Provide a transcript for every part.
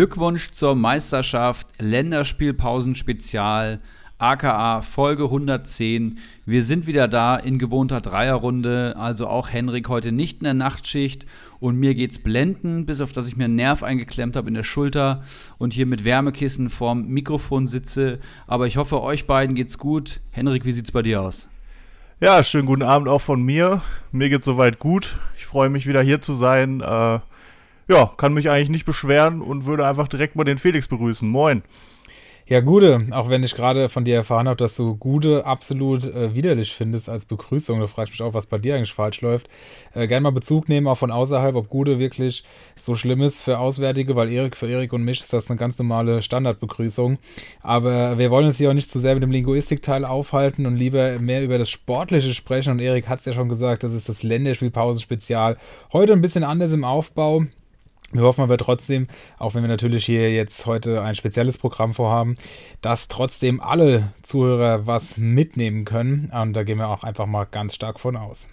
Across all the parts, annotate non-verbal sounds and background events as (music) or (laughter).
Glückwunsch zur Meisterschaft, Länderspielpausen-Spezial, aka Folge 110. Wir sind wieder da in gewohnter Dreierrunde, also auch Henrik heute nicht in der Nachtschicht und mir geht's blenden, bis auf dass ich mir einen Nerv eingeklemmt habe in der Schulter und hier mit Wärmekissen vorm Mikrofon sitze. Aber ich hoffe, euch beiden geht's gut. Henrik, wie sieht's bei dir aus? Ja, schönen guten Abend auch von mir. Mir geht's soweit gut. Ich freue mich wieder hier zu sein. Äh, ja, kann mich eigentlich nicht beschweren und würde einfach direkt mal den Felix begrüßen. Moin. Ja, Gude, auch wenn ich gerade von dir erfahren habe, dass du Gude absolut äh, widerlich findest als Begrüßung, da frage ich mich auch, was bei dir eigentlich falsch läuft. Äh, gerne mal Bezug nehmen, auch von außerhalb, ob Gude wirklich so schlimm ist für Auswärtige, weil Erik, für Erik und mich ist das eine ganz normale Standardbegrüßung. Aber wir wollen uns hier auch nicht zu sehr mit dem Linguistikteil aufhalten und lieber mehr über das Sportliche sprechen. Und Erik hat es ja schon gesagt, das ist das Länderspielpausen-Spezial. Heute ein bisschen anders im Aufbau. Wir hoffen aber trotzdem, auch wenn wir natürlich hier jetzt heute ein spezielles Programm vorhaben, dass trotzdem alle Zuhörer was mitnehmen können. Und da gehen wir auch einfach mal ganz stark von aus.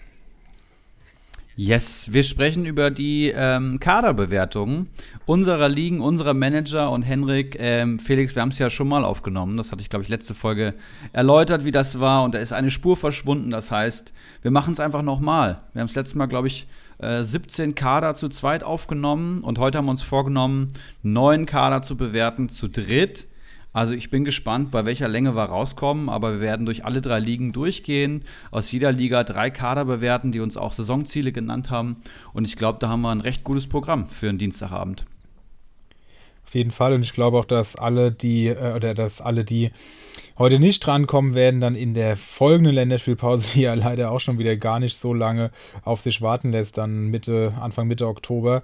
Yes, wir sprechen über die ähm, Kaderbewertungen unserer Ligen, unserer Manager und Henrik, ähm, Felix, wir haben es ja schon mal aufgenommen. Das hatte ich, glaube ich, letzte Folge erläutert, wie das war. Und da ist eine Spur verschwunden. Das heißt, wir machen es einfach nochmal. Wir haben es letztes Mal, glaube ich, 17 äh, Kader zu zweit aufgenommen und heute haben wir uns vorgenommen, neun Kader zu bewerten zu dritt. Also ich bin gespannt, bei welcher Länge wir rauskommen, aber wir werden durch alle drei Ligen durchgehen, aus jeder Liga drei Kader bewerten, die uns auch Saisonziele genannt haben. Und ich glaube, da haben wir ein recht gutes Programm für einen Dienstagabend. Auf jeden Fall. Und ich glaube auch, dass alle, die, äh, oder dass alle, die heute nicht drankommen werden, dann in der folgenden Länderspielpause, die ja leider auch schon wieder gar nicht so lange auf sich warten lässt, dann Mitte, Anfang Mitte Oktober,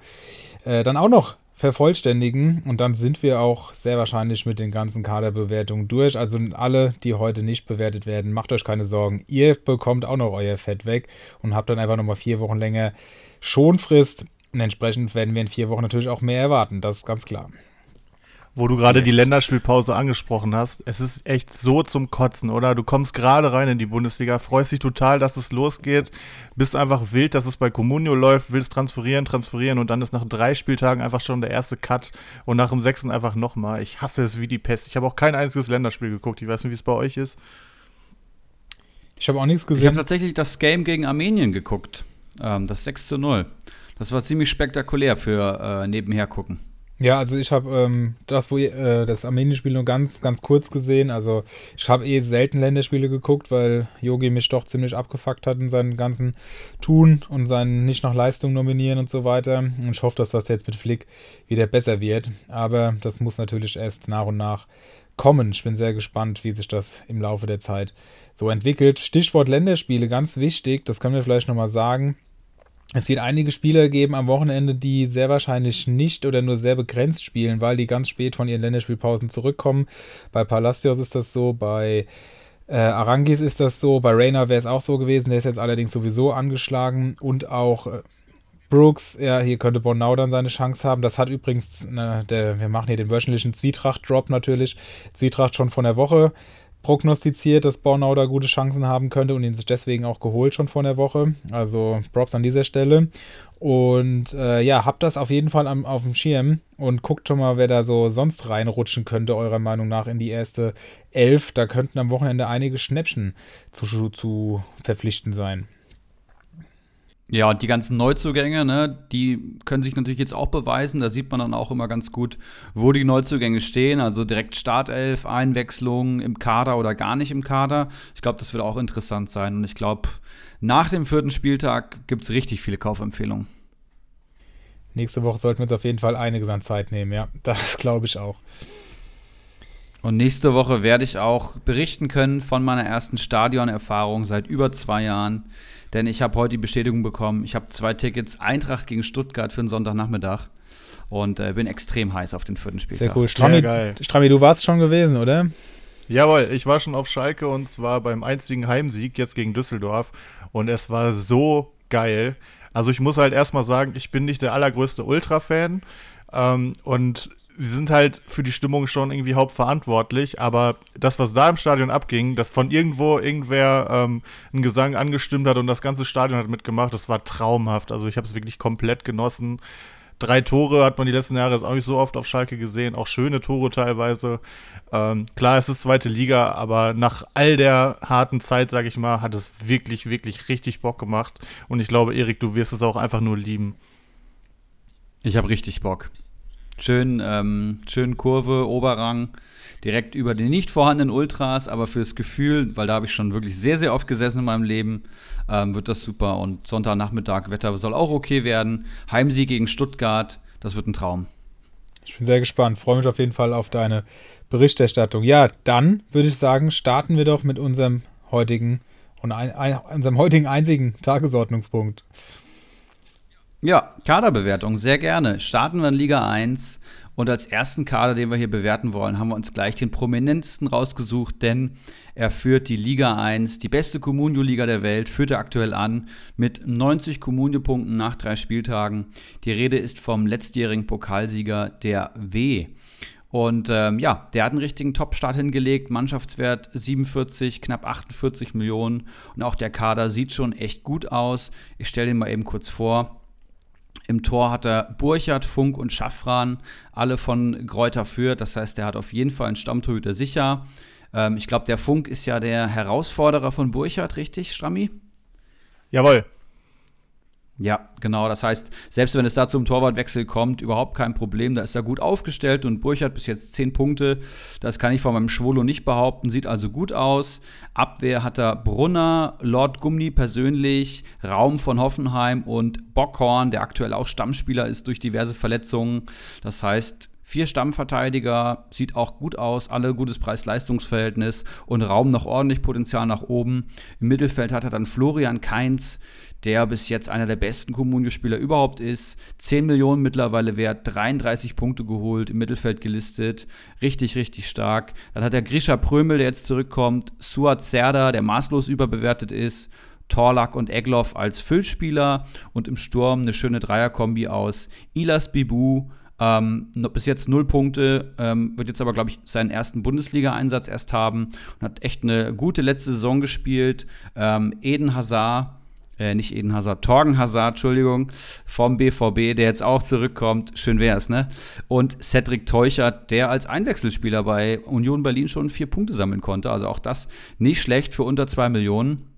äh, dann auch noch vervollständigen und dann sind wir auch sehr wahrscheinlich mit den ganzen Kaderbewertungen durch. Also alle, die heute nicht bewertet werden, macht euch keine Sorgen. Ihr bekommt auch noch euer Fett weg und habt dann einfach nochmal vier Wochen länger Schonfrist. Und entsprechend werden wir in vier Wochen natürlich auch mehr erwarten. Das ist ganz klar wo du gerade yes. die Länderspielpause angesprochen hast. Es ist echt so zum Kotzen, oder? Du kommst gerade rein in die Bundesliga, freust dich total, dass es losgeht, bist einfach wild, dass es bei Comunio läuft, willst transferieren, transferieren und dann ist nach drei Spieltagen einfach schon der erste Cut und nach dem sechsten einfach nochmal. Ich hasse es wie die Pest. Ich habe auch kein einziges Länderspiel geguckt. Ich weiß nicht, wie es bei euch ist. Ich habe auch nichts gesehen. Ich habe tatsächlich das Game gegen Armenien geguckt. Ähm, das 6 zu 0. Das war ziemlich spektakulär für äh, nebenher gucken. Ja, also ich habe ähm, das, wo äh, das Armenien-Spiel nur ganz, ganz kurz gesehen. Also ich habe eh selten Länderspiele geguckt, weil Yogi mich doch ziemlich abgefuckt hat in seinen ganzen Tun und seinen nicht nach Leistung nominieren und so weiter. Und ich hoffe, dass das jetzt mit Flick wieder besser wird. Aber das muss natürlich erst nach und nach kommen. Ich bin sehr gespannt, wie sich das im Laufe der Zeit so entwickelt. Stichwort Länderspiele, ganz wichtig, das können wir vielleicht nochmal sagen. Es wird einige Spieler geben am Wochenende, die sehr wahrscheinlich nicht oder nur sehr begrenzt spielen, weil die ganz spät von ihren Länderspielpausen zurückkommen. Bei Palacios ist das so, bei äh, Arangis ist das so, bei Rayner wäre es auch so gewesen, der ist jetzt allerdings sowieso angeschlagen und auch äh, Brooks, ja, hier könnte Bonau dann seine Chance haben. Das hat übrigens, ne, der, wir machen hier den wöchentlichen Zwietracht-Drop natürlich, Zwietracht schon von der Woche prognostiziert, dass Bornau da gute Chancen haben könnte und ihn sich deswegen auch geholt schon vor der Woche. Also Props an dieser Stelle. Und äh, ja, habt das auf jeden Fall am, auf dem Schirm und guckt schon mal, wer da so sonst reinrutschen könnte, eurer Meinung nach, in die erste Elf. Da könnten am Wochenende einige Schnäppchen zu, zu verpflichten sein. Ja, und die ganzen Neuzugänge, ne, die können sich natürlich jetzt auch beweisen. Da sieht man dann auch immer ganz gut, wo die Neuzugänge stehen. Also direkt Startelf, Einwechslung im Kader oder gar nicht im Kader. Ich glaube, das wird auch interessant sein. Und ich glaube, nach dem vierten Spieltag gibt es richtig viele Kaufempfehlungen. Nächste Woche sollten wir uns auf jeden Fall einiges an Zeit nehmen, ja. Das (laughs) glaube ich auch. Und nächste Woche werde ich auch berichten können von meiner ersten Stadionerfahrung seit über zwei Jahren denn ich habe heute die Bestätigung bekommen, ich habe zwei Tickets Eintracht gegen Stuttgart für den Sonntagnachmittag und äh, bin extrem heiß auf den vierten Spieltag. Sehr cool. Strami, Sehr Strami, du warst schon gewesen, oder? Jawohl, ich war schon auf Schalke und zwar beim einzigen Heimsieg jetzt gegen Düsseldorf und es war so geil. Also ich muss halt erstmal sagen, ich bin nicht der allergrößte Ultra-Fan ähm, und sie sind halt für die Stimmung schon irgendwie hauptverantwortlich, aber das, was da im Stadion abging, dass von irgendwo irgendwer ähm, einen Gesang angestimmt hat und das ganze Stadion hat mitgemacht, das war traumhaft. Also ich habe es wirklich komplett genossen. drei Tore hat man die letzten Jahre jetzt auch nicht so oft auf Schalke gesehen, auch schöne Tore teilweise. Ähm, klar, es ist zweite Liga, aber nach all der harten Zeit, sage ich mal, hat es wirklich, wirklich richtig Bock gemacht. Und ich glaube, Erik, du wirst es auch einfach nur lieben. Ich habe richtig Bock. Schön, ähm, schön Kurve, Oberrang, direkt über den nicht vorhandenen Ultras, aber fürs Gefühl, weil da habe ich schon wirklich sehr, sehr oft gesessen in meinem Leben, ähm, wird das super. Und Sonntagnachmittag, Wetter soll auch okay werden. Heimsieg gegen Stuttgart, das wird ein Traum. Ich bin sehr gespannt, freue mich auf jeden Fall auf deine Berichterstattung. Ja, dann würde ich sagen, starten wir doch mit unserem heutigen und ein, ein, unserem heutigen einzigen Tagesordnungspunkt. Ja, Kaderbewertung, sehr gerne. Starten wir in Liga 1 und als ersten Kader, den wir hier bewerten wollen, haben wir uns gleich den prominentesten rausgesucht, denn er führt die Liga 1, die beste Comunio-Liga der Welt, führt er aktuell an mit 90 Comunio-Punkten nach drei Spieltagen. Die Rede ist vom letztjährigen Pokalsieger der W. Und ähm, ja, der hat einen richtigen Top-Start hingelegt, Mannschaftswert 47, knapp 48 Millionen. Und auch der Kader sieht schon echt gut aus. Ich stelle den mal eben kurz vor. Im Tor hat er Burchard, Funk und Schaffran, alle von Gräuter Fürth. Das heißt, er hat auf jeden Fall einen Stammtorhüter sicher. Ähm, ich glaube, der Funk ist ja der Herausforderer von Burchard, richtig, Strammi? Jawohl. Ja, genau. Das heißt, selbst wenn es da zum Torwartwechsel kommt, überhaupt kein Problem. Da ist er gut aufgestellt und Burchard bis jetzt 10 Punkte. Das kann ich von meinem Schwolo nicht behaupten. Sieht also gut aus. Abwehr hat er Brunner, Lord Gumni persönlich, Raum von Hoffenheim und Bockhorn, der aktuell auch Stammspieler ist durch diverse Verletzungen. Das heißt, Vier Stammverteidiger, sieht auch gut aus, alle gutes Preis-Leistungs-Verhältnis und Raum noch ordentlich Potenzial nach oben. Im Mittelfeld hat er dann Florian Kainz, der bis jetzt einer der besten Kommunio-Spieler überhaupt ist. 10 Millionen mittlerweile wert, 33 Punkte geholt, im Mittelfeld gelistet. Richtig, richtig stark. Dann hat er Grisha Prömel, der jetzt zurückkommt. Suat Serda, der maßlos überbewertet ist. Torlak und Egloff als Füllspieler und im Sturm eine schöne Dreierkombi aus Ilas Bibu, ähm, bis jetzt null Punkte, ähm, wird jetzt aber, glaube ich, seinen ersten Bundesliga-Einsatz erst haben und hat echt eine gute letzte Saison gespielt. Ähm, Eden Hazard, äh, nicht Eden Hazard, Torgen Hazard, Entschuldigung, vom BVB, der jetzt auch zurückkommt. Schön wär's, ne? Und Cedric Teuchert, der als Einwechselspieler bei Union Berlin schon vier Punkte sammeln konnte. Also auch das nicht schlecht für unter zwei Millionen.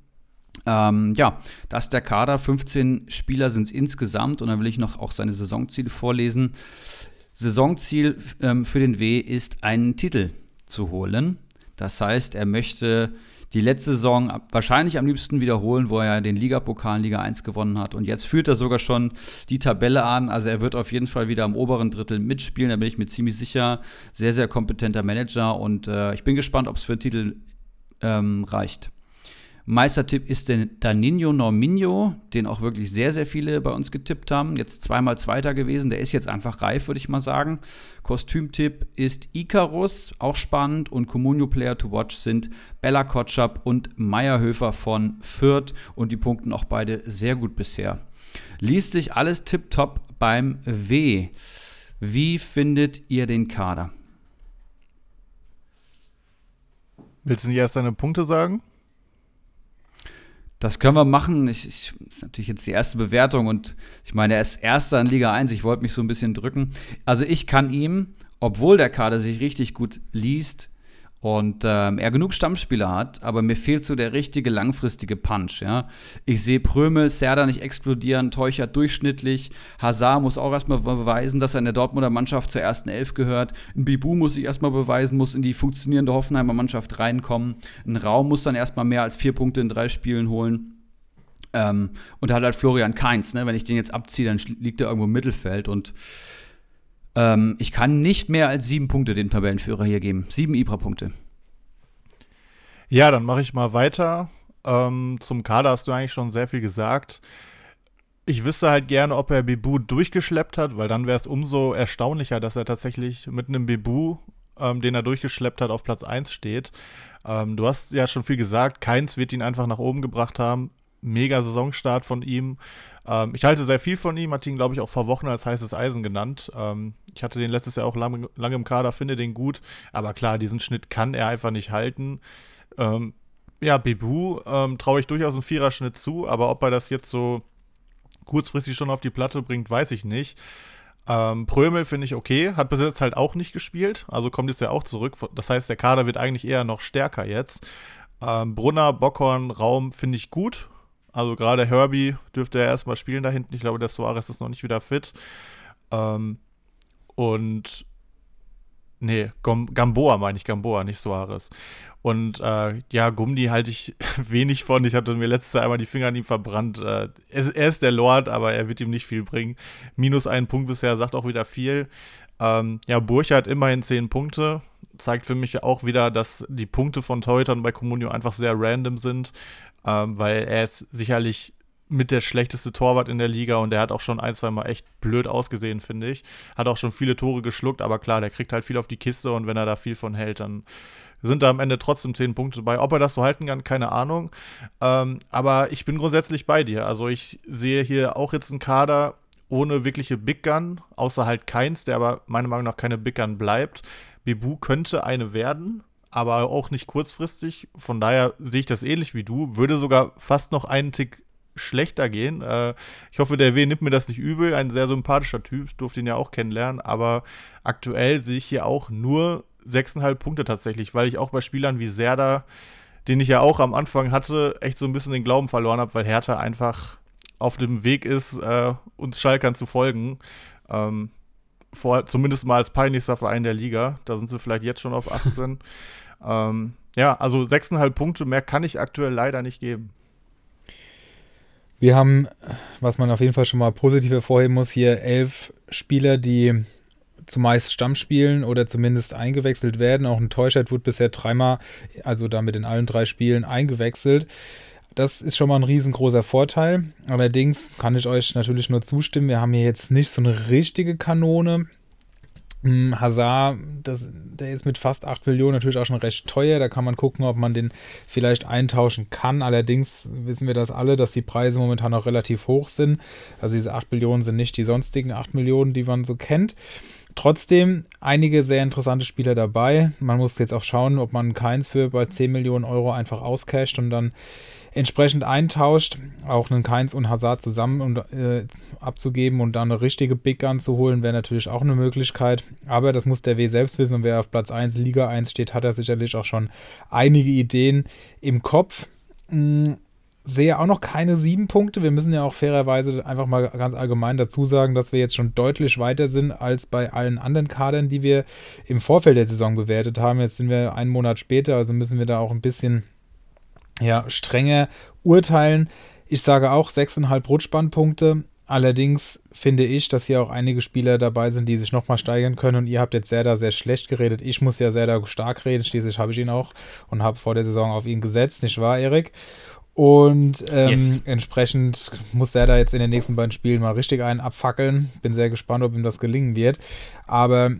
Ähm, ja, das ist der Kader. 15 Spieler sind es insgesamt und dann will ich noch auch seine Saisonziele vorlesen. Saisonziel ähm, für den W ist, einen Titel zu holen. Das heißt, er möchte die letzte Saison wahrscheinlich am liebsten wiederholen, wo er den Ligapokal Liga 1 gewonnen hat. Und jetzt führt er sogar schon die Tabelle an. Also er wird auf jeden Fall wieder im oberen Drittel mitspielen, da bin ich mir ziemlich sicher. Sehr, sehr kompetenter Manager und äh, ich bin gespannt, ob es für einen Titel ähm, reicht. Meistertipp ist der Danino Norminho, den auch wirklich sehr, sehr viele bei uns getippt haben. Jetzt zweimal Zweiter gewesen. Der ist jetzt einfach reif, würde ich mal sagen. Kostümtipp ist Icarus, auch spannend. Und Comunio Player to Watch sind Bella Kotschap und Meierhöfer von Fürth. Und die punkten auch beide sehr gut bisher. Liest sich alles tipptopp beim W. Wie findet ihr den Kader? Willst du nicht erst deine Punkte sagen? Das können wir machen. Ich, ich, das ist natürlich jetzt die erste Bewertung und ich meine, er ist Erster in Liga 1. Ich wollte mich so ein bisschen drücken. Also ich kann ihm, obwohl der Kader sich richtig gut liest, und ähm, er genug Stammspieler hat, aber mir fehlt so der richtige langfristige Punch. Ja? Ich sehe Prömel, Serda nicht explodieren, Teuchert durchschnittlich, Hazard muss auch erstmal beweisen, dass er in der Dortmunder Mannschaft zur ersten Elf gehört, ein Bibu muss sich erstmal beweisen, muss in die funktionierende Hoffenheimer Mannschaft reinkommen, ein Raum muss dann erstmal mehr als vier Punkte in drei Spielen holen. Ähm, und hat halt Florian Kainz, ne? wenn ich den jetzt abziehe, dann liegt er irgendwo im Mittelfeld und ähm, ich kann nicht mehr als sieben Punkte dem Tabellenführer hier geben. Sieben Ibra-Punkte. Ja, dann mache ich mal weiter. Ähm, zum Kader hast du eigentlich schon sehr viel gesagt. Ich wüsste halt gerne, ob er Bebu durchgeschleppt hat, weil dann wäre es umso erstaunlicher, dass er tatsächlich mit einem Bebu, ähm, den er durchgeschleppt hat, auf Platz 1 steht. Ähm, du hast ja schon viel gesagt, keins wird ihn einfach nach oben gebracht haben. Mega Saisonstart von ihm. Ähm, ich halte sehr viel von ihm, hat ihn, glaube ich, auch vor Wochen als heißes Eisen genannt. Ähm, ich hatte den letztes Jahr auch lange, lange im Kader, finde den gut. Aber klar, diesen Schnitt kann er einfach nicht halten. Ähm, ja, Bebu ähm, traue ich durchaus einen Viererschnitt zu, aber ob er das jetzt so kurzfristig schon auf die Platte bringt, weiß ich nicht. Ähm, Prömel finde ich okay, hat bis jetzt halt auch nicht gespielt, also kommt jetzt ja auch zurück. Das heißt, der Kader wird eigentlich eher noch stärker jetzt. Ähm, Brunner, Bockhorn, Raum finde ich gut. Also gerade Herbie dürfte ja erstmal spielen da hinten. Ich glaube, der Suarez ist noch nicht wieder fit. Ähm, und nee, Gamboa meine ich, Gamboa, nicht Suarez. Und äh, ja, Gumdi halte ich (laughs) wenig von. Ich hatte mir letztes Jahr einmal die Finger an ihm verbrannt. Äh, er, er, ist der Lord, aber er wird ihm nicht viel bringen. Minus einen Punkt bisher sagt auch wieder viel. Ähm, ja, Burchard immerhin zehn Punkte. Zeigt für mich auch wieder, dass die Punkte von Torhütern bei Comunio einfach sehr random sind, ähm, weil er ist sicherlich mit der schlechteste Torwart in der Liga und der hat auch schon ein, zwei Mal echt blöd ausgesehen, finde ich. Hat auch schon viele Tore geschluckt, aber klar, der kriegt halt viel auf die Kiste und wenn er da viel von hält, dann sind da am Ende trotzdem zehn Punkte bei. Ob er das so halten kann, keine Ahnung. Ähm, aber ich bin grundsätzlich bei dir. Also ich sehe hier auch jetzt einen Kader ohne wirkliche Big Gun, außer halt keins, der aber meiner Meinung nach keine Big Gun bleibt. Bibu könnte eine werden, aber auch nicht kurzfristig. Von daher sehe ich das ähnlich wie du. Würde sogar fast noch einen Tick schlechter gehen. Äh, ich hoffe, der W nimmt mir das nicht übel. Ein sehr sympathischer Typ, durfte ihn ja auch kennenlernen. Aber aktuell sehe ich hier auch nur 6,5 Punkte tatsächlich, weil ich auch bei Spielern wie Serda, den ich ja auch am Anfang hatte, echt so ein bisschen den Glauben verloren habe, weil Hertha einfach auf dem Weg ist, äh, uns Schalkern zu folgen. Ähm, vor, zumindest mal als peinlichster Verein der Liga. Da sind sie vielleicht jetzt schon auf 18. (laughs) ähm, ja, also 6,5 Punkte mehr kann ich aktuell leider nicht geben. Wir haben, was man auf jeden Fall schon mal positiv hervorheben muss, hier elf Spieler, die zumeist Stammspielen oder zumindest eingewechselt werden. Auch ein Teuschert wurde bisher dreimal, also damit in allen drei Spielen eingewechselt. Das ist schon mal ein riesengroßer Vorteil. Allerdings kann ich euch natürlich nur zustimmen. Wir haben hier jetzt nicht so eine richtige Kanone. Hm, Hazard, das, der ist mit fast 8 Millionen natürlich auch schon recht teuer. Da kann man gucken, ob man den vielleicht eintauschen kann. Allerdings wissen wir das alle, dass die Preise momentan auch relativ hoch sind. Also diese 8 Millionen sind nicht die sonstigen 8 Millionen, die man so kennt. Trotzdem einige sehr interessante Spieler dabei. Man muss jetzt auch schauen, ob man keins für bei 10 Millionen Euro einfach auscasht und dann entsprechend eintauscht, auch einen Keins und Hazard zusammen und, äh, abzugeben und dann eine richtige Big Gun zu holen, wäre natürlich auch eine Möglichkeit. Aber das muss der W selbst wissen und wer auf Platz 1 Liga 1 steht, hat er sicherlich auch schon einige Ideen im Kopf. Hm, sehe auch noch keine sieben Punkte. Wir müssen ja auch fairerweise einfach mal ganz allgemein dazu sagen, dass wir jetzt schon deutlich weiter sind als bei allen anderen Kadern, die wir im Vorfeld der Saison bewertet haben. Jetzt sind wir einen Monat später, also müssen wir da auch ein bisschen ja, strenger urteilen. Ich sage auch 6,5 Rutschbandpunkte. Allerdings finde ich, dass hier auch einige Spieler dabei sind, die sich nochmal steigern können. Und ihr habt jetzt Serda sehr schlecht geredet. Ich muss ja Serda stark reden. Schließlich habe ich ihn auch und habe vor der Saison auf ihn gesetzt, nicht wahr, Erik? Und ähm, yes. entsprechend muss er da jetzt in den nächsten beiden Spielen mal richtig einen abfackeln. Bin sehr gespannt, ob ihm das gelingen wird. Aber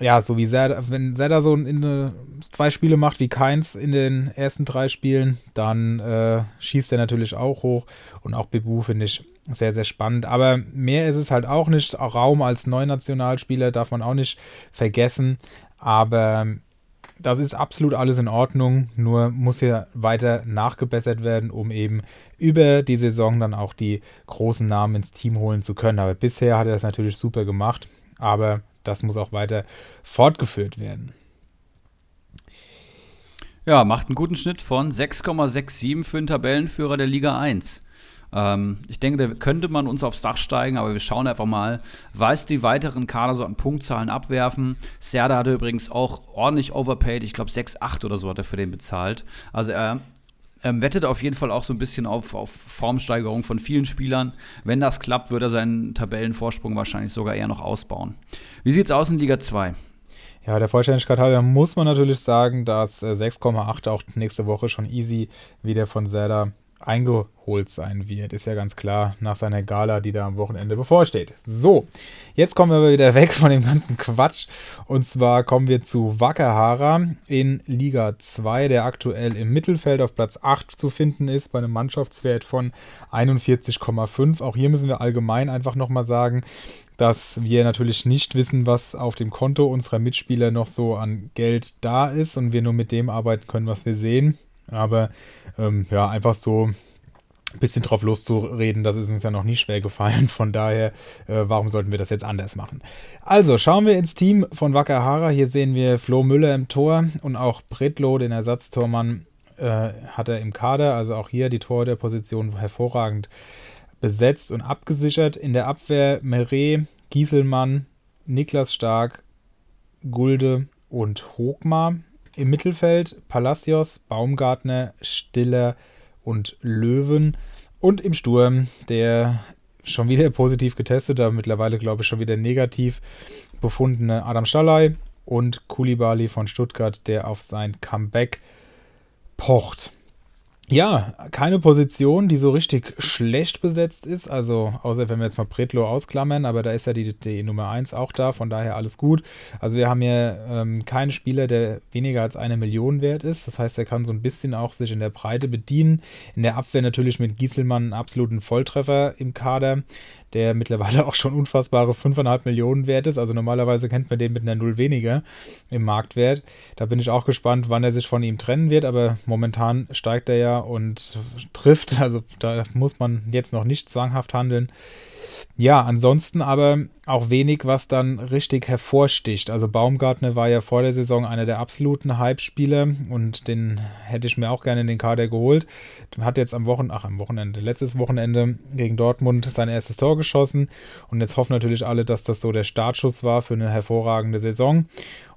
ja, so wie Serda, wenn Serda so in, in, zwei Spiele macht wie keins in den ersten drei Spielen, dann äh, schießt er natürlich auch hoch. Und auch Bebu finde ich sehr, sehr spannend. Aber mehr ist es halt auch nicht. Raum als Neunationalspieler darf man auch nicht vergessen. Aber das ist absolut alles in Ordnung, nur muss hier weiter nachgebessert werden, um eben über die Saison dann auch die großen Namen ins Team holen zu können. Aber bisher hat er das natürlich super gemacht, aber das muss auch weiter fortgeführt werden. Ja, macht einen guten Schnitt von 6,67 für den Tabellenführer der Liga 1. Ähm, ich denke, da könnte man uns aufs Dach steigen, aber wir schauen einfach mal, was die weiteren Kader so an Punktzahlen abwerfen. Serda hatte übrigens auch ordentlich overpaid, ich glaube 6,8 oder so hat er für den bezahlt. Also er ähm, wettet auf jeden Fall auch so ein bisschen auf, auf Formsteigerung von vielen Spielern. Wenn das klappt, wird er seinen Tabellenvorsprung wahrscheinlich sogar eher noch ausbauen. Wie sieht es aus in Liga 2? Ja, der Vollständigkeit halber muss man natürlich sagen, dass 6,8 äh, auch nächste Woche schon easy wieder von Zelda eingeholt sein wird. Ist ja ganz klar nach seiner Gala, die da am Wochenende bevorsteht. So, jetzt kommen wir aber wieder (laughs) weg von dem ganzen Quatsch. Und zwar kommen wir zu Wackerhara in Liga 2, der aktuell im Mittelfeld auf Platz 8 zu finden ist, bei einem Mannschaftswert von 41,5. Auch hier müssen wir allgemein einfach nochmal sagen, dass wir natürlich nicht wissen, was auf dem Konto unserer Mitspieler noch so an Geld da ist und wir nur mit dem arbeiten können, was wir sehen. Aber ähm, ja, einfach so ein bisschen drauf loszureden, das ist uns ja noch nie schwer gefallen. Von daher, äh, warum sollten wir das jetzt anders machen? Also, schauen wir ins Team von Wakahara. Hier sehen wir Flo Müller im Tor und auch Bretlo, den Ersatztormann, äh, hat er im Kader. Also auch hier die Torhüterposition hervorragend besetzt und abgesichert. In der Abwehr Meret, Gieselmann, Niklas Stark, Gulde und Hogmar. Im Mittelfeld Palacios, Baumgartner, Stiller und Löwen. Und im Sturm der schon wieder (laughs) positiv getestete, aber mittlerweile glaube ich schon wieder negativ befundene Adam Schallei und Kulibali von Stuttgart, der auf sein Comeback pocht. Ja, keine Position, die so richtig schlecht besetzt ist. Also, außer wenn wir jetzt mal Pretlo ausklammern, aber da ist ja die, die Nummer 1 auch da, von daher alles gut. Also, wir haben hier ähm, keinen Spieler, der weniger als eine Million wert ist. Das heißt, er kann so ein bisschen auch sich in der Breite bedienen. In der Abwehr natürlich mit Gieselmann einen absoluten Volltreffer im Kader der mittlerweile (laughs) auch schon unfassbare 5,5 Millionen wert ist. Also normalerweise kennt man den mit einer Null weniger im Marktwert. Da bin ich auch gespannt, wann er sich von ihm trennen wird, aber momentan steigt er ja und trifft. Also da muss man jetzt noch nicht zwanghaft handeln. Ja, ansonsten aber auch wenig, was dann richtig hervorsticht. Also Baumgartner war ja vor der Saison einer der absoluten Hype-Spieler und den hätte ich mir auch gerne in den Kader geholt. Hat jetzt am Wochenende, ach am Wochenende, letztes Wochenende gegen Dortmund sein erstes Tor geschossen und jetzt hoffen natürlich alle, dass das so der Startschuss war für eine hervorragende Saison.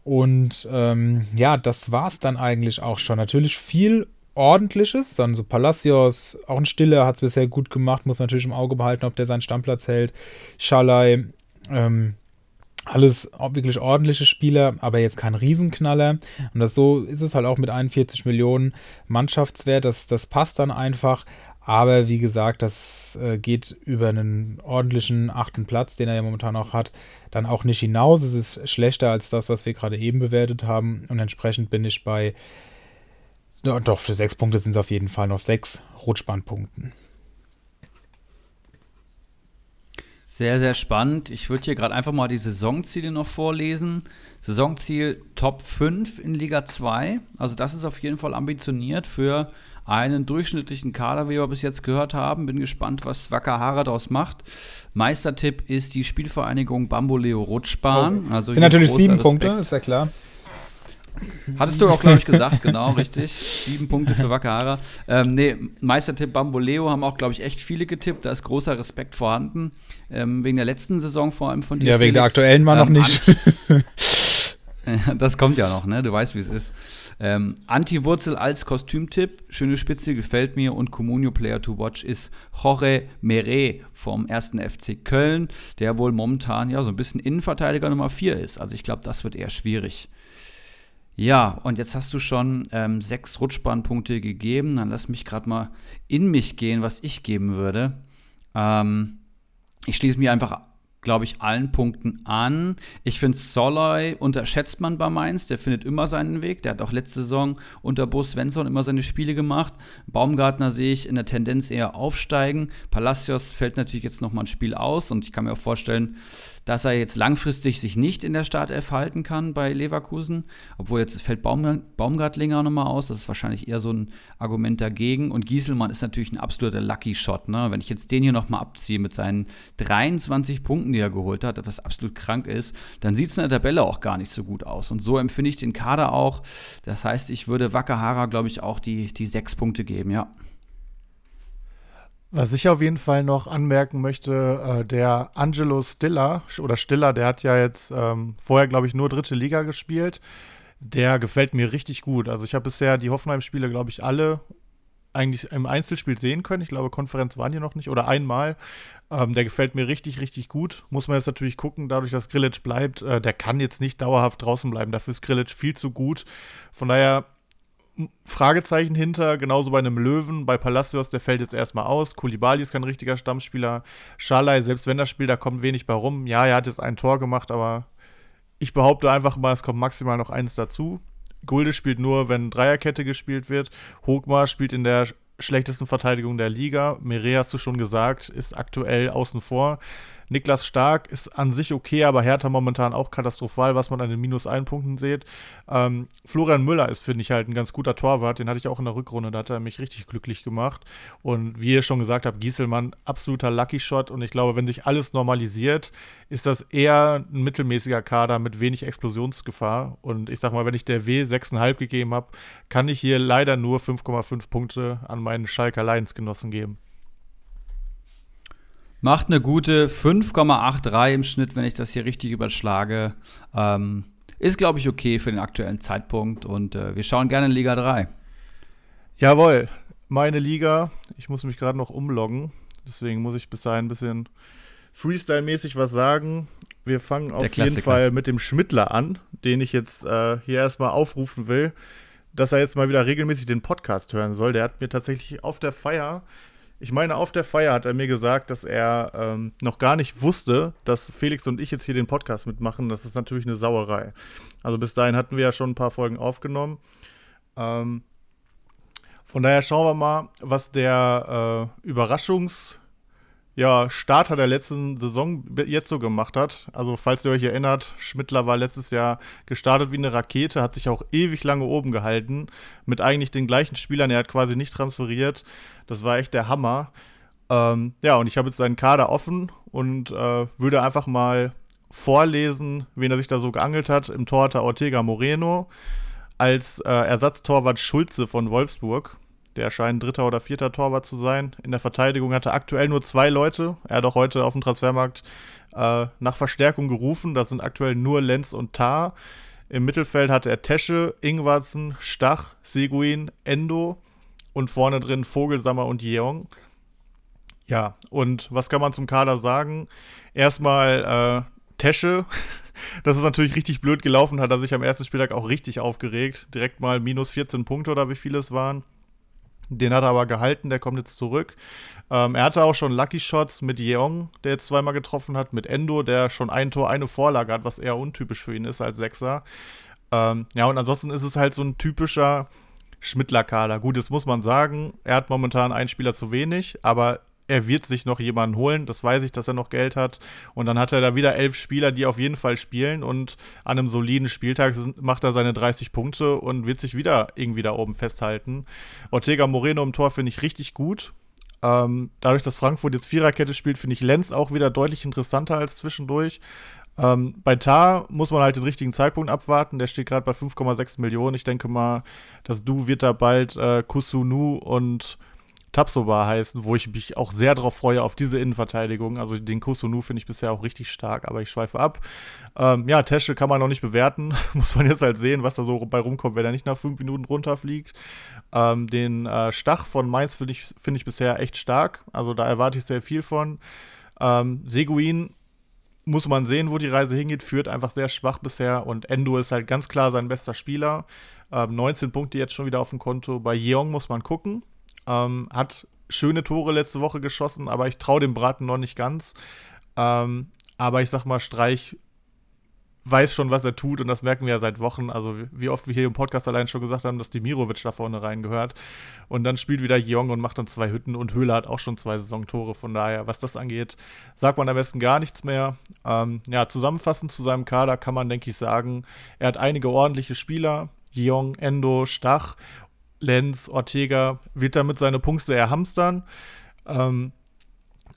Und ähm, ja, das war es dann eigentlich auch schon. Natürlich viel ordentliches. Dann so Palacios, auch ein Stiller, hat es bisher gut gemacht, muss natürlich im Auge behalten, ob der seinen Stammplatz hält. Schalai, ähm, alles wirklich ordentliche Spieler, aber jetzt kein Riesenknaller. Und das so ist es halt auch mit 41 Millionen Mannschaftswert. Das, das passt dann einfach. Aber wie gesagt, das äh, geht über einen ordentlichen achten Platz, den er ja momentan auch hat, dann auch nicht hinaus. Es ist schlechter als das, was wir gerade eben bewertet haben. Und entsprechend bin ich bei ja, doch, für sechs Punkte sind es auf jeden Fall noch sechs Rutschbandpunkten. Sehr, sehr spannend. Ich würde hier gerade einfach mal die Saisonziele noch vorlesen. Saisonziel Top 5 in Liga 2. Also das ist auf jeden Fall ambitioniert für einen durchschnittlichen Kader, wie wir bis jetzt gehört haben. Bin gespannt, was Wakahara daraus macht. Meistertipp ist die Spielvereinigung Bamboleo Rutschbahn. Oh. Also sind natürlich sieben. Punkte, ist ja klar. Hattest du auch, glaube ich, gesagt, genau, richtig. Sieben Punkte für Wakahara. Ähm, nee, Meistertipp Bamboleo haben auch, glaube ich, echt viele getippt. Da ist großer Respekt vorhanden. Ähm, wegen der letzten Saison vor allem von dir. Ja, wegen Felix. der aktuellen war ähm, noch nicht. (laughs) das kommt ja noch, ne? Du weißt, wie es ist. Ähm, Anti-Wurzel als Kostümtipp, schöne Spitze, gefällt mir. Und Comunio Player to Watch ist Jorge Mere vom 1. FC Köln, der wohl momentan ja so ein bisschen Innenverteidiger Nummer 4 ist. Also ich glaube, das wird eher schwierig. Ja, und jetzt hast du schon ähm, sechs Rutschbahnpunkte gegeben. Dann lass mich gerade mal in mich gehen, was ich geben würde. Ähm, ich schließe mich einfach glaube ich, allen Punkten an. Ich finde, Soloy unterschätzt man bei Mainz. Der findet immer seinen Weg. Der hat auch letzte Saison unter Bo Svensson immer seine Spiele gemacht. Baumgartner sehe ich in der Tendenz eher aufsteigen. Palacios fällt natürlich jetzt nochmal ein Spiel aus und ich kann mir auch vorstellen, dass er jetzt langfristig sich nicht in der Startelf halten kann bei Leverkusen. Obwohl jetzt fällt Baum, Baumgartlinger nochmal aus. Das ist wahrscheinlich eher so ein Argument dagegen. Und Gieselmann ist natürlich ein absoluter Lucky Shot. Ne? Wenn ich jetzt den hier nochmal abziehe mit seinen 23 Punkten, die er geholt hat, was absolut krank ist, dann sieht es in der Tabelle auch gar nicht so gut aus. Und so empfinde ich den Kader auch. Das heißt, ich würde Wakahara, glaube ich, auch die, die sechs Punkte geben, ja. Was ich auf jeden Fall noch anmerken möchte, äh, der Angelo Stiller oder Stiller, der hat ja jetzt ähm, vorher, glaube ich, nur dritte Liga gespielt. Der gefällt mir richtig gut. Also ich habe bisher die Hoffenheim-Spiele, glaube ich, alle eigentlich im Einzelspiel sehen können. Ich glaube, Konferenz waren hier noch nicht oder einmal. Ähm, der gefällt mir richtig, richtig gut. Muss man jetzt natürlich gucken, dadurch, dass Grillitsch bleibt. Äh, der kann jetzt nicht dauerhaft draußen bleiben. Dafür ist Grillitsch viel zu gut. Von daher Fragezeichen hinter, genauso bei einem Löwen, bei Palacios, der fällt jetzt erstmal aus. Kulibali ist kein richtiger Stammspieler. Schalai, selbst wenn das Spiel, da kommt wenig bei rum. Ja, er hat jetzt ein Tor gemacht, aber ich behaupte einfach mal, es kommt maximal noch eins dazu. Gulde spielt nur, wenn Dreierkette gespielt wird. Hogmar spielt in der schlechtesten Verteidigung der Liga. Mere hast du schon gesagt, ist aktuell außen vor. Niklas Stark ist an sich okay, aber Hertha momentan auch katastrophal, was man an den minus ein Punkten sieht. Ähm, Florian Müller ist, finde ich, halt ein ganz guter Torwart. Den hatte ich auch in der Rückrunde, da hat er mich richtig glücklich gemacht. Und wie ihr schon gesagt habt, Gieselmann, absoluter Lucky Shot. Und ich glaube, wenn sich alles normalisiert, ist das eher ein mittelmäßiger Kader mit wenig Explosionsgefahr. Und ich sag mal, wenn ich der W 6,5 gegeben habe, kann ich hier leider nur 5,5 Punkte an meinen Schalker Lions-Genossen geben. Macht eine gute 5,83 im Schnitt, wenn ich das hier richtig überschlage. Ähm, ist, glaube ich, okay für den aktuellen Zeitpunkt und äh, wir schauen gerne in Liga 3. Jawohl, meine Liga. Ich muss mich gerade noch umloggen, deswegen muss ich bis dahin ein bisschen Freestyle-mäßig was sagen. Wir fangen auf jeden Fall mit dem Schmittler an, den ich jetzt äh, hier erstmal aufrufen will, dass er jetzt mal wieder regelmäßig den Podcast hören soll. Der hat mir tatsächlich auf der Feier ich meine, auf der Feier hat er mir gesagt, dass er ähm, noch gar nicht wusste, dass Felix und ich jetzt hier den Podcast mitmachen. Das ist natürlich eine Sauerei. Also bis dahin hatten wir ja schon ein paar Folgen aufgenommen. Ähm, von daher schauen wir mal, was der äh, Überraschungs- ja, Starter der letzten Saison jetzt so gemacht hat. Also, falls ihr euch erinnert, Schmittler war letztes Jahr gestartet wie eine Rakete, hat sich auch ewig lange oben gehalten, mit eigentlich den gleichen Spielern. Er hat quasi nicht transferiert. Das war echt der Hammer. Ähm, ja, und ich habe jetzt seinen Kader offen und äh, würde einfach mal vorlesen, wen er sich da so geangelt hat. Im Tor hat er Ortega Moreno, als äh, Ersatztorwart Schulze von Wolfsburg. Der scheint dritter oder vierter Torwart zu sein. In der Verteidigung hat er aktuell nur zwei Leute. Er hat auch heute auf dem Transfermarkt äh, nach Verstärkung gerufen. Das sind aktuell nur Lenz und Tar. Im Mittelfeld hat er Tesche, Ingwarzen, Stach, Seguin, Endo und vorne drin Vogelsammer und Jeong. Ja, und was kann man zum Kader sagen? Erstmal äh, Tesche. (laughs) Das ist natürlich richtig blöd gelaufen, hat er sich am ersten Spieltag auch richtig aufgeregt. Direkt mal minus 14 Punkte oder wie viele es waren. Den hat er aber gehalten, der kommt jetzt zurück. Ähm, er hatte auch schon Lucky Shots mit Yeong, der jetzt zweimal getroffen hat, mit Endo, der schon ein Tor, eine Vorlage hat, was eher untypisch für ihn ist als Sechser. Ähm, ja, und ansonsten ist es halt so ein typischer Schmittler-Kader. Gut, jetzt muss man sagen, er hat momentan einen Spieler zu wenig, aber er wird sich noch jemanden holen. Das weiß ich, dass er noch Geld hat. Und dann hat er da wieder elf Spieler, die auf jeden Fall spielen. Und an einem soliden Spieltag macht er seine 30 Punkte und wird sich wieder irgendwie da oben festhalten. Ortega Moreno im Tor finde ich richtig gut. Ähm, dadurch, dass Frankfurt jetzt Viererkette spielt, finde ich Lenz auch wieder deutlich interessanter als zwischendurch. Ähm, bei Tar muss man halt den richtigen Zeitpunkt abwarten. Der steht gerade bei 5,6 Millionen. Ich denke mal, das Du wird da bald äh, Kusunu und Tapsoba heißen, wo ich mich auch sehr darauf freue, auf diese Innenverteidigung. Also den Kusunu finde ich bisher auch richtig stark, aber ich schweife ab. Ähm, ja, Tesche kann man noch nicht bewerten. (laughs) Muss man jetzt halt sehen, was da so bei rumkommt, wenn er nicht nach fünf Minuten runterfliegt. Ähm, den äh, Stach von Mainz finde ich, find ich bisher echt stark. Also da erwarte ich sehr viel von. Ähm, Seguin muss man sehen, wo die Reise hingeht, führt einfach sehr schwach bisher und Endo ist halt ganz klar sein bester Spieler. Ähm, 19 Punkte jetzt schon wieder auf dem Konto. Bei Yeong muss man gucken. Ähm, hat schöne Tore letzte Woche geschossen, aber ich traue dem Braten noch nicht ganz. Ähm, aber ich sag mal, Streich weiß schon, was er tut und das merken wir ja seit Wochen. Also wie oft wir hier im Podcast allein schon gesagt haben, dass Dimirovic da vorne reingehört. Und dann spielt wieder Jong und macht dann zwei Hütten und Höhler hat auch schon zwei Saisontore. Von daher, was das angeht, sagt man am besten gar nichts mehr. Ähm, ja, zusammenfassend zu seinem Kader kann man, denke ich, sagen, er hat einige ordentliche Spieler. Jong, Endo, Stach Lenz, Ortega wird damit seine Punkte erhamstern. Ähm,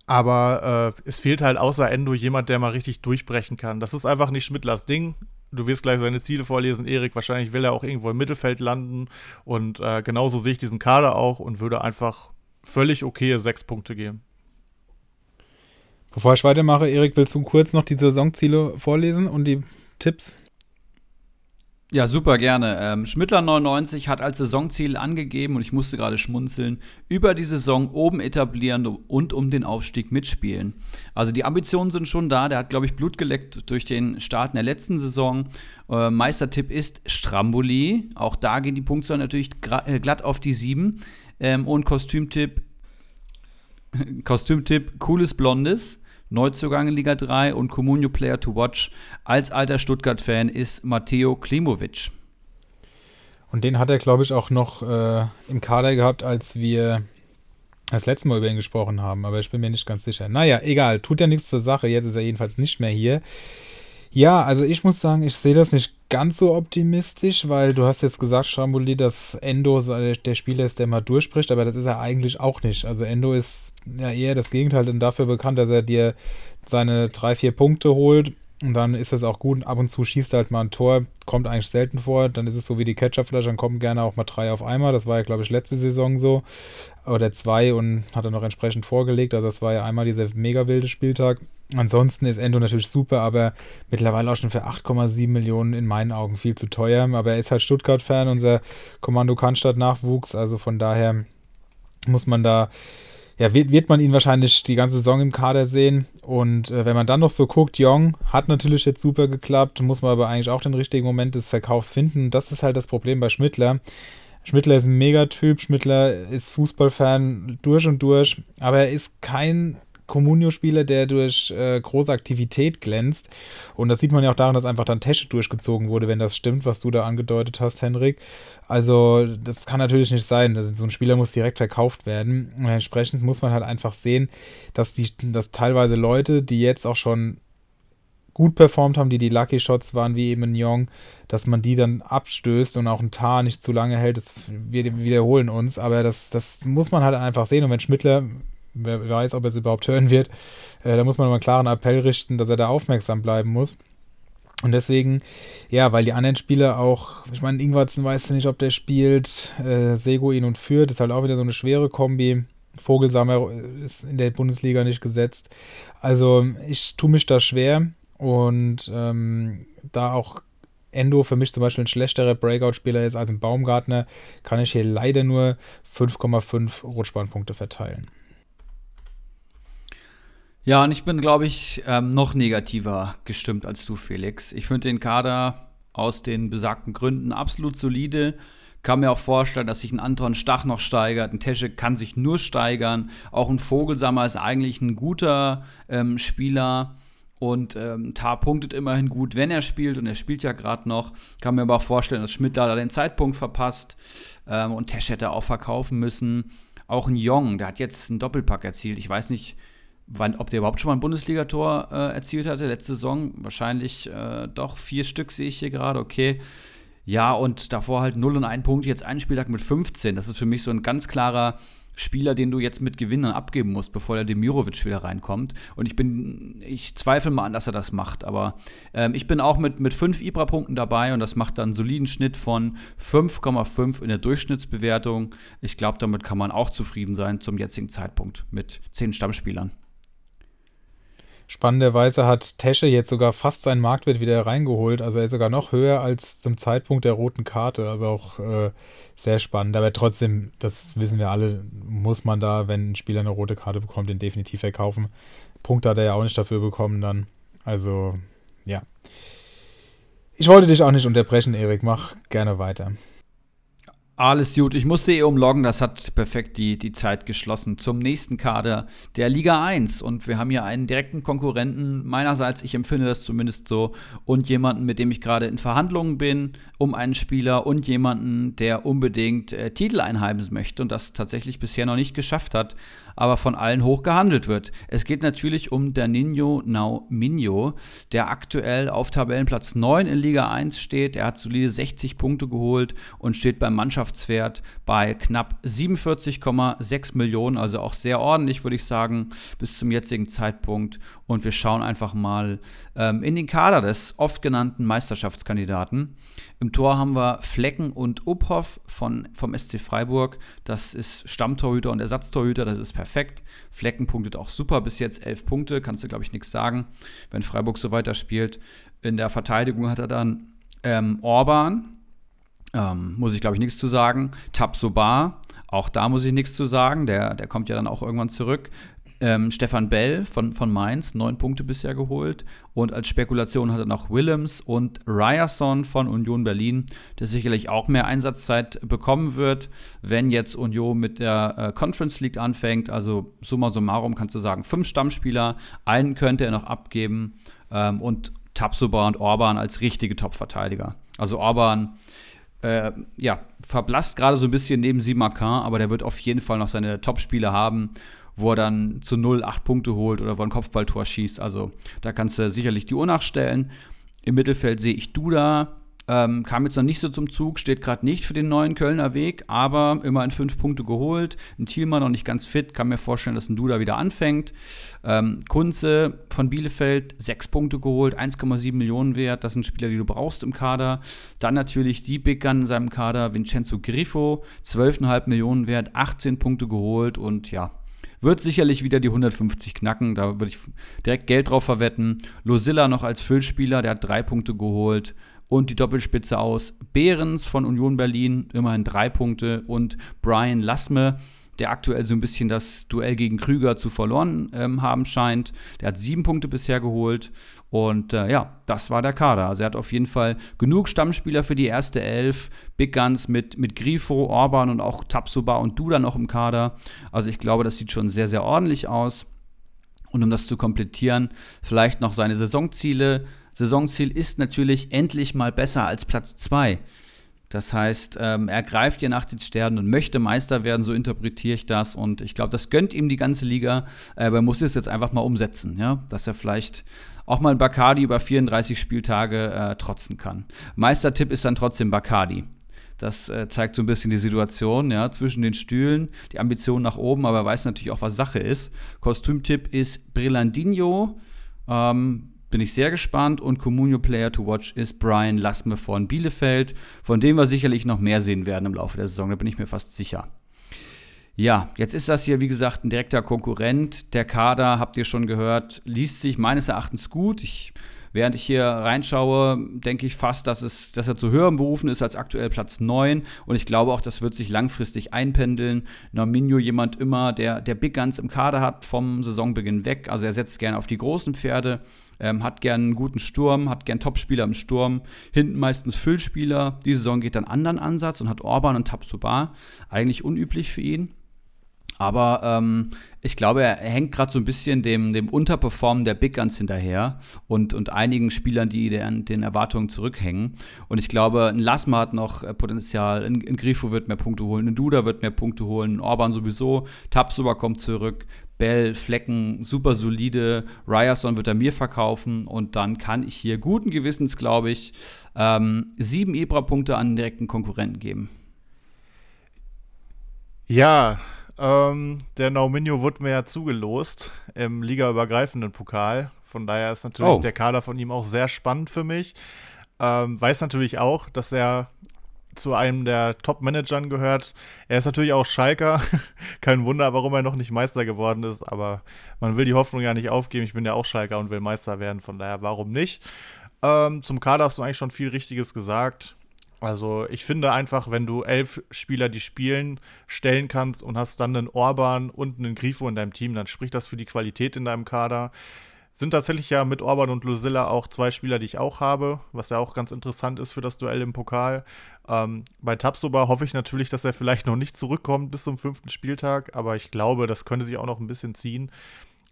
aber äh, es fehlt halt außer Endo jemand, der mal richtig durchbrechen kann. Das ist einfach nicht Schmidtlers Ding. Du wirst gleich seine Ziele vorlesen, Erik. Wahrscheinlich will er auch irgendwo im Mittelfeld landen. Und äh, genauso sehe ich diesen Kader auch und würde einfach völlig okay sechs Punkte geben. Bevor ich weitermache, Erik, willst du kurz noch die Saisonziele vorlesen und die Tipps? Ja, super gerne. Ähm, Schmittler99 hat als Saisonziel angegeben, und ich musste gerade schmunzeln, über die Saison oben etablieren und um den Aufstieg mitspielen. Also die Ambitionen sind schon da. Der hat, glaube ich, Blut geleckt durch den Start in der letzten Saison. Äh, Meistertipp ist Stramboli. Auch da gehen die Punkte natürlich äh, glatt auf die 7. Ähm, und Kostümtipp, (laughs) Kostümtipp, cooles Blondes. Neuzugang in Liga 3 und Comunio Player to Watch als alter Stuttgart-Fan ist Matteo Klimovic. Und den hat er, glaube ich, auch noch äh, im Kader gehabt, als wir das letzte Mal über ihn gesprochen haben, aber ich bin mir nicht ganz sicher. Naja, egal, tut ja nichts zur Sache. Jetzt ist er jedenfalls nicht mehr hier. Ja, also ich muss sagen, ich sehe das nicht ganz so optimistisch, weil du hast jetzt gesagt, Stramboli, dass Endo der Spieler ist, der mal durchspricht, aber das ist er eigentlich auch nicht. Also Endo ist ja eher das Gegenteil, denn dafür bekannt, dass er dir seine drei, vier Punkte holt und dann ist es auch gut. Ab und zu schießt er halt mal ein Tor, kommt eigentlich selten vor. Dann ist es so wie die Ketchupflasche, dann kommen gerne auch mal drei auf einmal. Das war ja, glaube ich, letzte Saison so. Oder zwei und hat er noch entsprechend vorgelegt. Also das war ja einmal dieser mega wilde Spieltag. Ansonsten ist Endo natürlich super, aber mittlerweile auch schon für 8,7 Millionen in meinen Augen viel zu teuer. Aber er ist halt Stuttgart-Fan, unser Kommando Cannstatt-Nachwuchs. Also von daher muss man da ja, wird, wird man ihn wahrscheinlich die ganze Saison im Kader sehen. Und äh, wenn man dann noch so guckt, Jong hat natürlich jetzt super geklappt, muss man aber eigentlich auch den richtigen Moment des Verkaufs finden. Das ist halt das Problem bei Schmittler. Schmittler ist ein Megatyp, Schmittler ist Fußballfan durch und durch, aber er ist kein Comunio-Spieler, der durch äh, große Aktivität glänzt. Und das sieht man ja auch daran, dass einfach dann Tesche durchgezogen wurde, wenn das stimmt, was du da angedeutet hast, Henrik. Also, das kann natürlich nicht sein. Also, so ein Spieler muss direkt verkauft werden. Und entsprechend muss man halt einfach sehen, dass, die, dass teilweise Leute, die jetzt auch schon gut performt haben, die die Lucky Shots waren, wie eben ein Young, dass man die dann abstößt und auch ein Tar nicht zu lange hält. Das, wir wiederholen uns, aber das, das muss man halt einfach sehen. Und wenn Schmittler wer weiß, ob er es überhaupt hören wird. Äh, da muss man mal einen klaren Appell richten, dass er da aufmerksam bleiben muss. Und deswegen, ja, weil die anderen Spieler auch, ich meine, Ingwarzen weiß nicht, ob der spielt, äh, Seguin und Fürth ist halt auch wieder so eine schwere Kombi. Vogelsammer ist in der Bundesliga nicht gesetzt. Also ich tue mich da schwer und ähm, da auch Endo für mich zum Beispiel ein schlechterer Breakout-Spieler ist als ein Baumgartner, kann ich hier leider nur 5,5 Rutschbahnpunkte verteilen. Ja, und ich bin, glaube ich, ähm, noch negativer gestimmt als du, Felix. Ich finde den Kader aus den besagten Gründen absolut solide. Kann mir auch vorstellen, dass sich ein Anton Stach noch steigert. Ein Tesche kann sich nur steigern. Auch ein Vogelsammer ist eigentlich ein guter ähm, Spieler. Und ähm, Tar punktet immerhin gut, wenn er spielt. Und er spielt ja gerade noch. Kann mir aber auch vorstellen, dass Schmidt da den Zeitpunkt verpasst. Ähm, und Tesch hätte auch verkaufen müssen. Auch ein Jong, der hat jetzt einen Doppelpack erzielt. Ich weiß nicht, wann, ob der überhaupt schon mal ein Bundesligator äh, erzielt hatte, letzte Saison. Wahrscheinlich äh, doch vier Stück sehe ich hier gerade, okay. Ja, und davor halt 0 und 1 Punkt, jetzt ein Spieltag mit 15. Das ist für mich so ein ganz klarer Spieler, den du jetzt mit Gewinnern abgeben musst, bevor der Demirovic wieder reinkommt. Und ich bin, ich zweifle mal an, dass er das macht. Aber ähm, ich bin auch mit, mit fünf Ibra-Punkten dabei und das macht dann einen soliden Schnitt von 5,5 in der Durchschnittsbewertung. Ich glaube, damit kann man auch zufrieden sein zum jetzigen Zeitpunkt mit zehn Stammspielern. Spannenderweise hat Tesche jetzt sogar fast seinen Marktwert wieder reingeholt. Also er ist sogar noch höher als zum Zeitpunkt der roten Karte. Also auch äh, sehr spannend. Aber trotzdem, das wissen wir alle, muss man da, wenn ein Spieler eine rote Karte bekommt, den definitiv verkaufen. Punkte hat er ja auch nicht dafür bekommen dann. Also, ja. Ich wollte dich auch nicht unterbrechen, Erik. Mach gerne weiter. Alles gut. Ich musste eh umloggen, das hat perfekt die, die Zeit geschlossen. Zum nächsten Kader der Liga 1. Und wir haben hier einen direkten Konkurrenten, meinerseits, ich empfinde das zumindest so, und jemanden, mit dem ich gerade in Verhandlungen bin, um einen Spieler und jemanden, der unbedingt äh, Titel einheimsen möchte und das tatsächlich bisher noch nicht geschafft hat aber von allen hoch gehandelt wird. Es geht natürlich um Danilo Minho, der aktuell auf Tabellenplatz 9 in Liga 1 steht. Er hat solide 60 Punkte geholt und steht beim Mannschaftswert bei knapp 47,6 Millionen, also auch sehr ordentlich, würde ich sagen, bis zum jetzigen Zeitpunkt. Und wir schauen einfach mal ähm, in den Kader des oft genannten Meisterschaftskandidaten. Im Tor haben wir Flecken und Uphoff von, vom SC Freiburg. Das ist Stammtorhüter und Ersatztorhüter, das ist perfekt. Flecken punktet auch super bis jetzt, elf Punkte, kannst du, glaube ich, nichts sagen, wenn Freiburg so weiterspielt. In der Verteidigung hat er dann ähm, Orban, ähm, muss ich, glaube ich, nichts zu sagen. Tabsobar, auch da muss ich nichts zu sagen, der, der kommt ja dann auch irgendwann zurück. Ähm, Stefan Bell von, von Mainz, neun Punkte bisher geholt. Und als Spekulation hat er noch Willems und Ryerson von Union Berlin, der sicherlich auch mehr Einsatzzeit bekommen wird, wenn jetzt Union mit der äh, Conference League anfängt. Also summa summarum kannst du sagen, fünf Stammspieler, einen könnte er noch abgeben ähm, und Tapsoba und Orban als richtige Top-Verteidiger. Also Orban äh, ja, verblasst gerade so ein bisschen neben Simakan, aber der wird auf jeden Fall noch seine Top-Spiele haben, wo er dann zu 0 8 Punkte holt oder wo er ein Kopfballtor schießt. Also da kannst du sicherlich die Uhr nachstellen. Im Mittelfeld sehe ich Duda, ähm, kam jetzt noch nicht so zum Zug, steht gerade nicht für den neuen Kölner Weg, aber immerhin fünf Punkte geholt. Ein Thielmann noch nicht ganz fit, kann mir vorstellen, dass ein Duda wieder anfängt. Ähm, Kunze von Bielefeld, sechs Punkte geholt, 1,7 Millionen wert. Das sind Spieler, die du brauchst im Kader. Dann natürlich die Big Gun in seinem Kader, Vincenzo Griffo, 12,5 Millionen wert, 18 Punkte geholt und ja, wird sicherlich wieder die 150 knacken. Da würde ich direkt Geld drauf verwetten. Losilla noch als Füllspieler, der hat drei Punkte geholt und die Doppelspitze aus Behrens von Union Berlin, immerhin drei Punkte und Brian Lassme, der aktuell so ein bisschen das Duell gegen Krüger zu verloren ähm, haben scheint. Der hat sieben Punkte bisher geholt und äh, ja, das war der Kader. Also er hat auf jeden Fall genug Stammspieler für die erste Elf. Big Guns mit, mit Grifo, Orban und auch Tapsuba und Duda noch im Kader. Also ich glaube, das sieht schon sehr, sehr ordentlich aus. Und um das zu komplettieren, vielleicht noch seine Saisonziele. Saisonziel ist natürlich endlich mal besser als Platz 2. Das heißt, ähm, er greift hier nach den Sternen und möchte Meister werden, so interpretiere ich das. Und ich glaube, das gönnt ihm die ganze Liga. Äh, aber er muss es jetzt einfach mal umsetzen, ja? dass er vielleicht auch mal Bacardi über 34 Spieltage äh, trotzen kann. Meistertipp ist dann trotzdem Bacardi. Das äh, zeigt so ein bisschen die Situation, ja, zwischen den Stühlen, die Ambition nach oben, aber er weiß natürlich auch, was Sache ist. Kostümtipp ist Brillandinho. Ähm, bin ich sehr gespannt. Und Comunio Player to Watch ist Brian Lassme von Bielefeld, von dem wir sicherlich noch mehr sehen werden im Laufe der Saison, da bin ich mir fast sicher. Ja, jetzt ist das hier, wie gesagt, ein direkter Konkurrent. Der Kader, habt ihr schon gehört, liest sich meines Erachtens gut. Ich Während ich hier reinschaue, denke ich fast, dass, es, dass er zu höheren Berufen ist als aktuell Platz 9. Und ich glaube auch, das wird sich langfristig einpendeln. Norminho jemand immer, der, der Big Guns im Kader hat vom Saisonbeginn weg. Also er setzt gerne auf die großen Pferde, ähm, hat gern einen guten Sturm, hat gern Topspieler im Sturm. Hinten meistens Füllspieler. Die Saison geht dann anderen Ansatz und hat Orban und Tabsoba. Eigentlich unüblich für ihn. Aber ähm, ich glaube, er hängt gerade so ein bisschen dem, dem Unterperformen der Big Guns hinterher und, und einigen Spielern, die den, den Erwartungen zurückhängen. Und ich glaube, ein Lasma hat noch äh, Potenzial, ein, ein Grifo wird mehr Punkte holen, ein Duda wird mehr Punkte holen, ein Orban sowieso, Tabsoba kommt zurück, Bell, Flecken, super solide, Ryerson wird er mir verkaufen und dann kann ich hier guten Gewissens, glaube ich, ähm, sieben Ibra-Punkte an direkten Konkurrenten geben. Ja, ähm, der Nauminho wurde mir ja zugelost im ligaübergreifenden Pokal. Von daher ist natürlich oh. der Kader von ihm auch sehr spannend für mich. Ähm, weiß natürlich auch, dass er zu einem der Top-Managern gehört. Er ist natürlich auch Schalker. (laughs) Kein Wunder, warum er noch nicht Meister geworden ist, aber man will die Hoffnung ja nicht aufgeben. Ich bin ja auch Schalker und will Meister werden, von daher warum nicht? Ähm, zum Kader hast du eigentlich schon viel Richtiges gesagt. Also ich finde einfach, wenn du elf Spieler, die spielen, stellen kannst und hast dann einen Orban und einen Grifo in deinem Team, dann spricht das für die Qualität in deinem Kader. Sind tatsächlich ja mit Orban und Lucilla auch zwei Spieler, die ich auch habe, was ja auch ganz interessant ist für das Duell im Pokal. Ähm, bei Tabsoba hoffe ich natürlich, dass er vielleicht noch nicht zurückkommt bis zum fünften Spieltag, aber ich glaube, das könnte sich auch noch ein bisschen ziehen.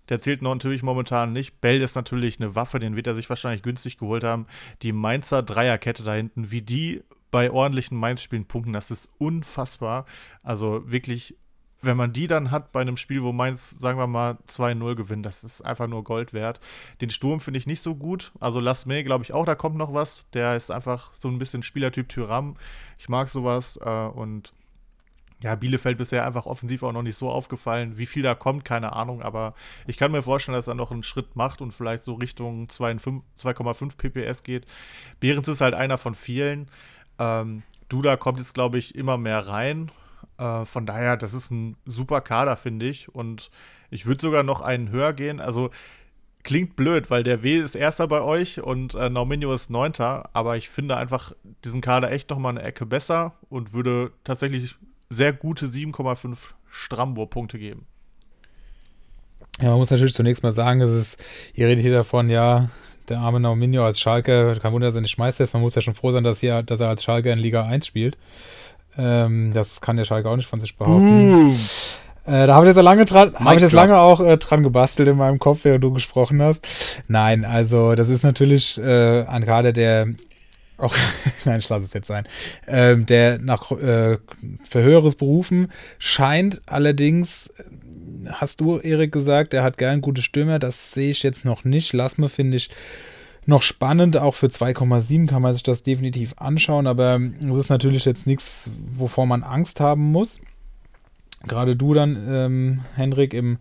Der zählt natürlich momentan nicht. Bell ist natürlich eine Waffe, den wird er sich wahrscheinlich günstig geholt haben. Die Mainzer Dreierkette da hinten, wie die bei ordentlichen Mainz-Spielen punkten, das ist unfassbar. Also wirklich, wenn man die dann hat bei einem Spiel, wo Mainz, sagen wir mal, 2-0 gewinnt, das ist einfach nur Gold wert. Den Sturm finde ich nicht so gut. Also Lasme, glaube ich auch, da kommt noch was. Der ist einfach so ein bisschen Spielertyp Tyram. Ich mag sowas äh, und ja, Bielefeld bisher einfach offensiv auch noch nicht so aufgefallen. Wie viel da kommt, keine Ahnung, aber ich kann mir vorstellen, dass er noch einen Schritt macht und vielleicht so Richtung 2,5 PPS geht. Behrens ist halt einer von vielen. Ähm, Duda kommt jetzt, glaube ich, immer mehr rein. Äh, von daher, das ist ein super Kader, finde ich. Und ich würde sogar noch einen höher gehen. Also klingt blöd, weil der W ist Erster bei euch und äh, Nauminio ist Neunter. Aber ich finde einfach diesen Kader echt noch mal eine Ecke besser und würde tatsächlich sehr gute 7,5 Strambo-Punkte geben. Ja, man muss natürlich zunächst mal sagen, es ist, ihr redet hier davon, ja, der arme Nauminho als Schalke, kein Wunder, dass er nicht Meister ist. Man muss ja schon froh sein, dass, hier, dass er als Schalke in Liga 1 spielt. Ähm, das kann der Schalke auch nicht von sich behaupten. Äh, da habe ich jetzt lange dran, habe ich jetzt lange auch äh, dran gebastelt in meinem Kopf, während du gesprochen hast. Nein, also das ist natürlich äh, ein Kader, der auch, (laughs) nein, ich lasse es jetzt sein, ähm, der nach äh, für höheres Berufen scheint. Allerdings hast du, Erik, gesagt, er hat gern gute Stürmer. Das sehe ich jetzt noch nicht. Lass mir, finde ich, noch spannend. Auch für 2,7 kann man sich das definitiv anschauen. Aber es ist natürlich jetzt nichts, wovor man Angst haben muss. Gerade du dann, ähm, Henrik, im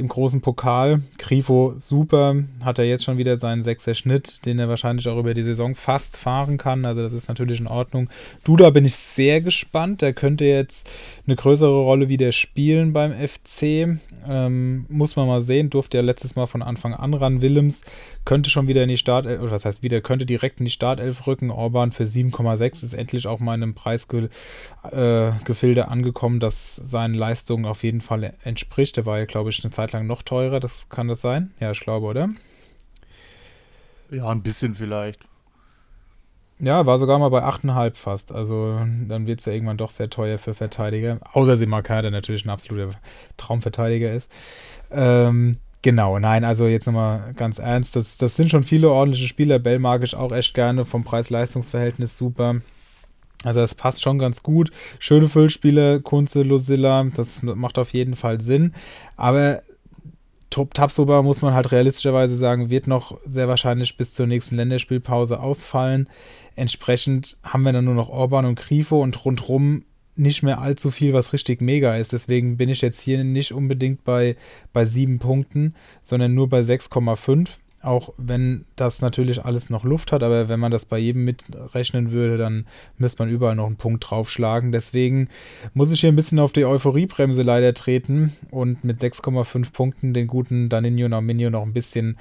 im großen Pokal. Grifo super, hat er jetzt schon wieder seinen sechser Schnitt, den er wahrscheinlich auch über die Saison fast fahren kann. Also das ist natürlich in Ordnung. Duda bin ich sehr gespannt. Der könnte jetzt eine größere Rolle wieder spielen beim FC. Ähm, muss man mal sehen. Durfte ja letztes Mal von Anfang an ran. Willems könnte schon wieder in die Startelf, oder was heißt wieder, könnte direkt in die Startelf rücken. Orban für 7,6 ist endlich auch mal in einem Preisgefilde äh, angekommen, das seinen Leistungen auf jeden Fall entspricht. Der war ja, glaube ich, eine Zeit lang noch teurer. Das kann das sein? Ja, ich glaube, oder? Ja, ein bisschen vielleicht. Ja, war sogar mal bei 8,5 fast. Also dann wird es ja irgendwann doch sehr teuer für Verteidiger. Außer Simakar, der natürlich ein absoluter Traumverteidiger ist. Ähm, Genau, nein, also jetzt nochmal ganz ernst, das, das sind schon viele ordentliche Spieler. Bell mag ich auch echt gerne, vom Preis-Leistungs-Verhältnis super. Also das passt schon ganz gut. Schöne Füllspiele, Kunze, Lucilla, das macht auf jeden Fall Sinn. Aber Top Tabsoba muss man halt realistischerweise sagen, wird noch sehr wahrscheinlich bis zur nächsten Länderspielpause ausfallen. Entsprechend haben wir dann nur noch Orban und Grifo und rundrum nicht mehr allzu viel, was richtig mega ist. Deswegen bin ich jetzt hier nicht unbedingt bei, bei sieben Punkten, sondern nur bei 6,5. Auch wenn das natürlich alles noch Luft hat, aber wenn man das bei jedem mitrechnen würde, dann müsste man überall noch einen Punkt draufschlagen. Deswegen muss ich hier ein bisschen auf die Euphoriebremse leider treten und mit 6,5 Punkten den guten Danino Nauminio noch ein bisschen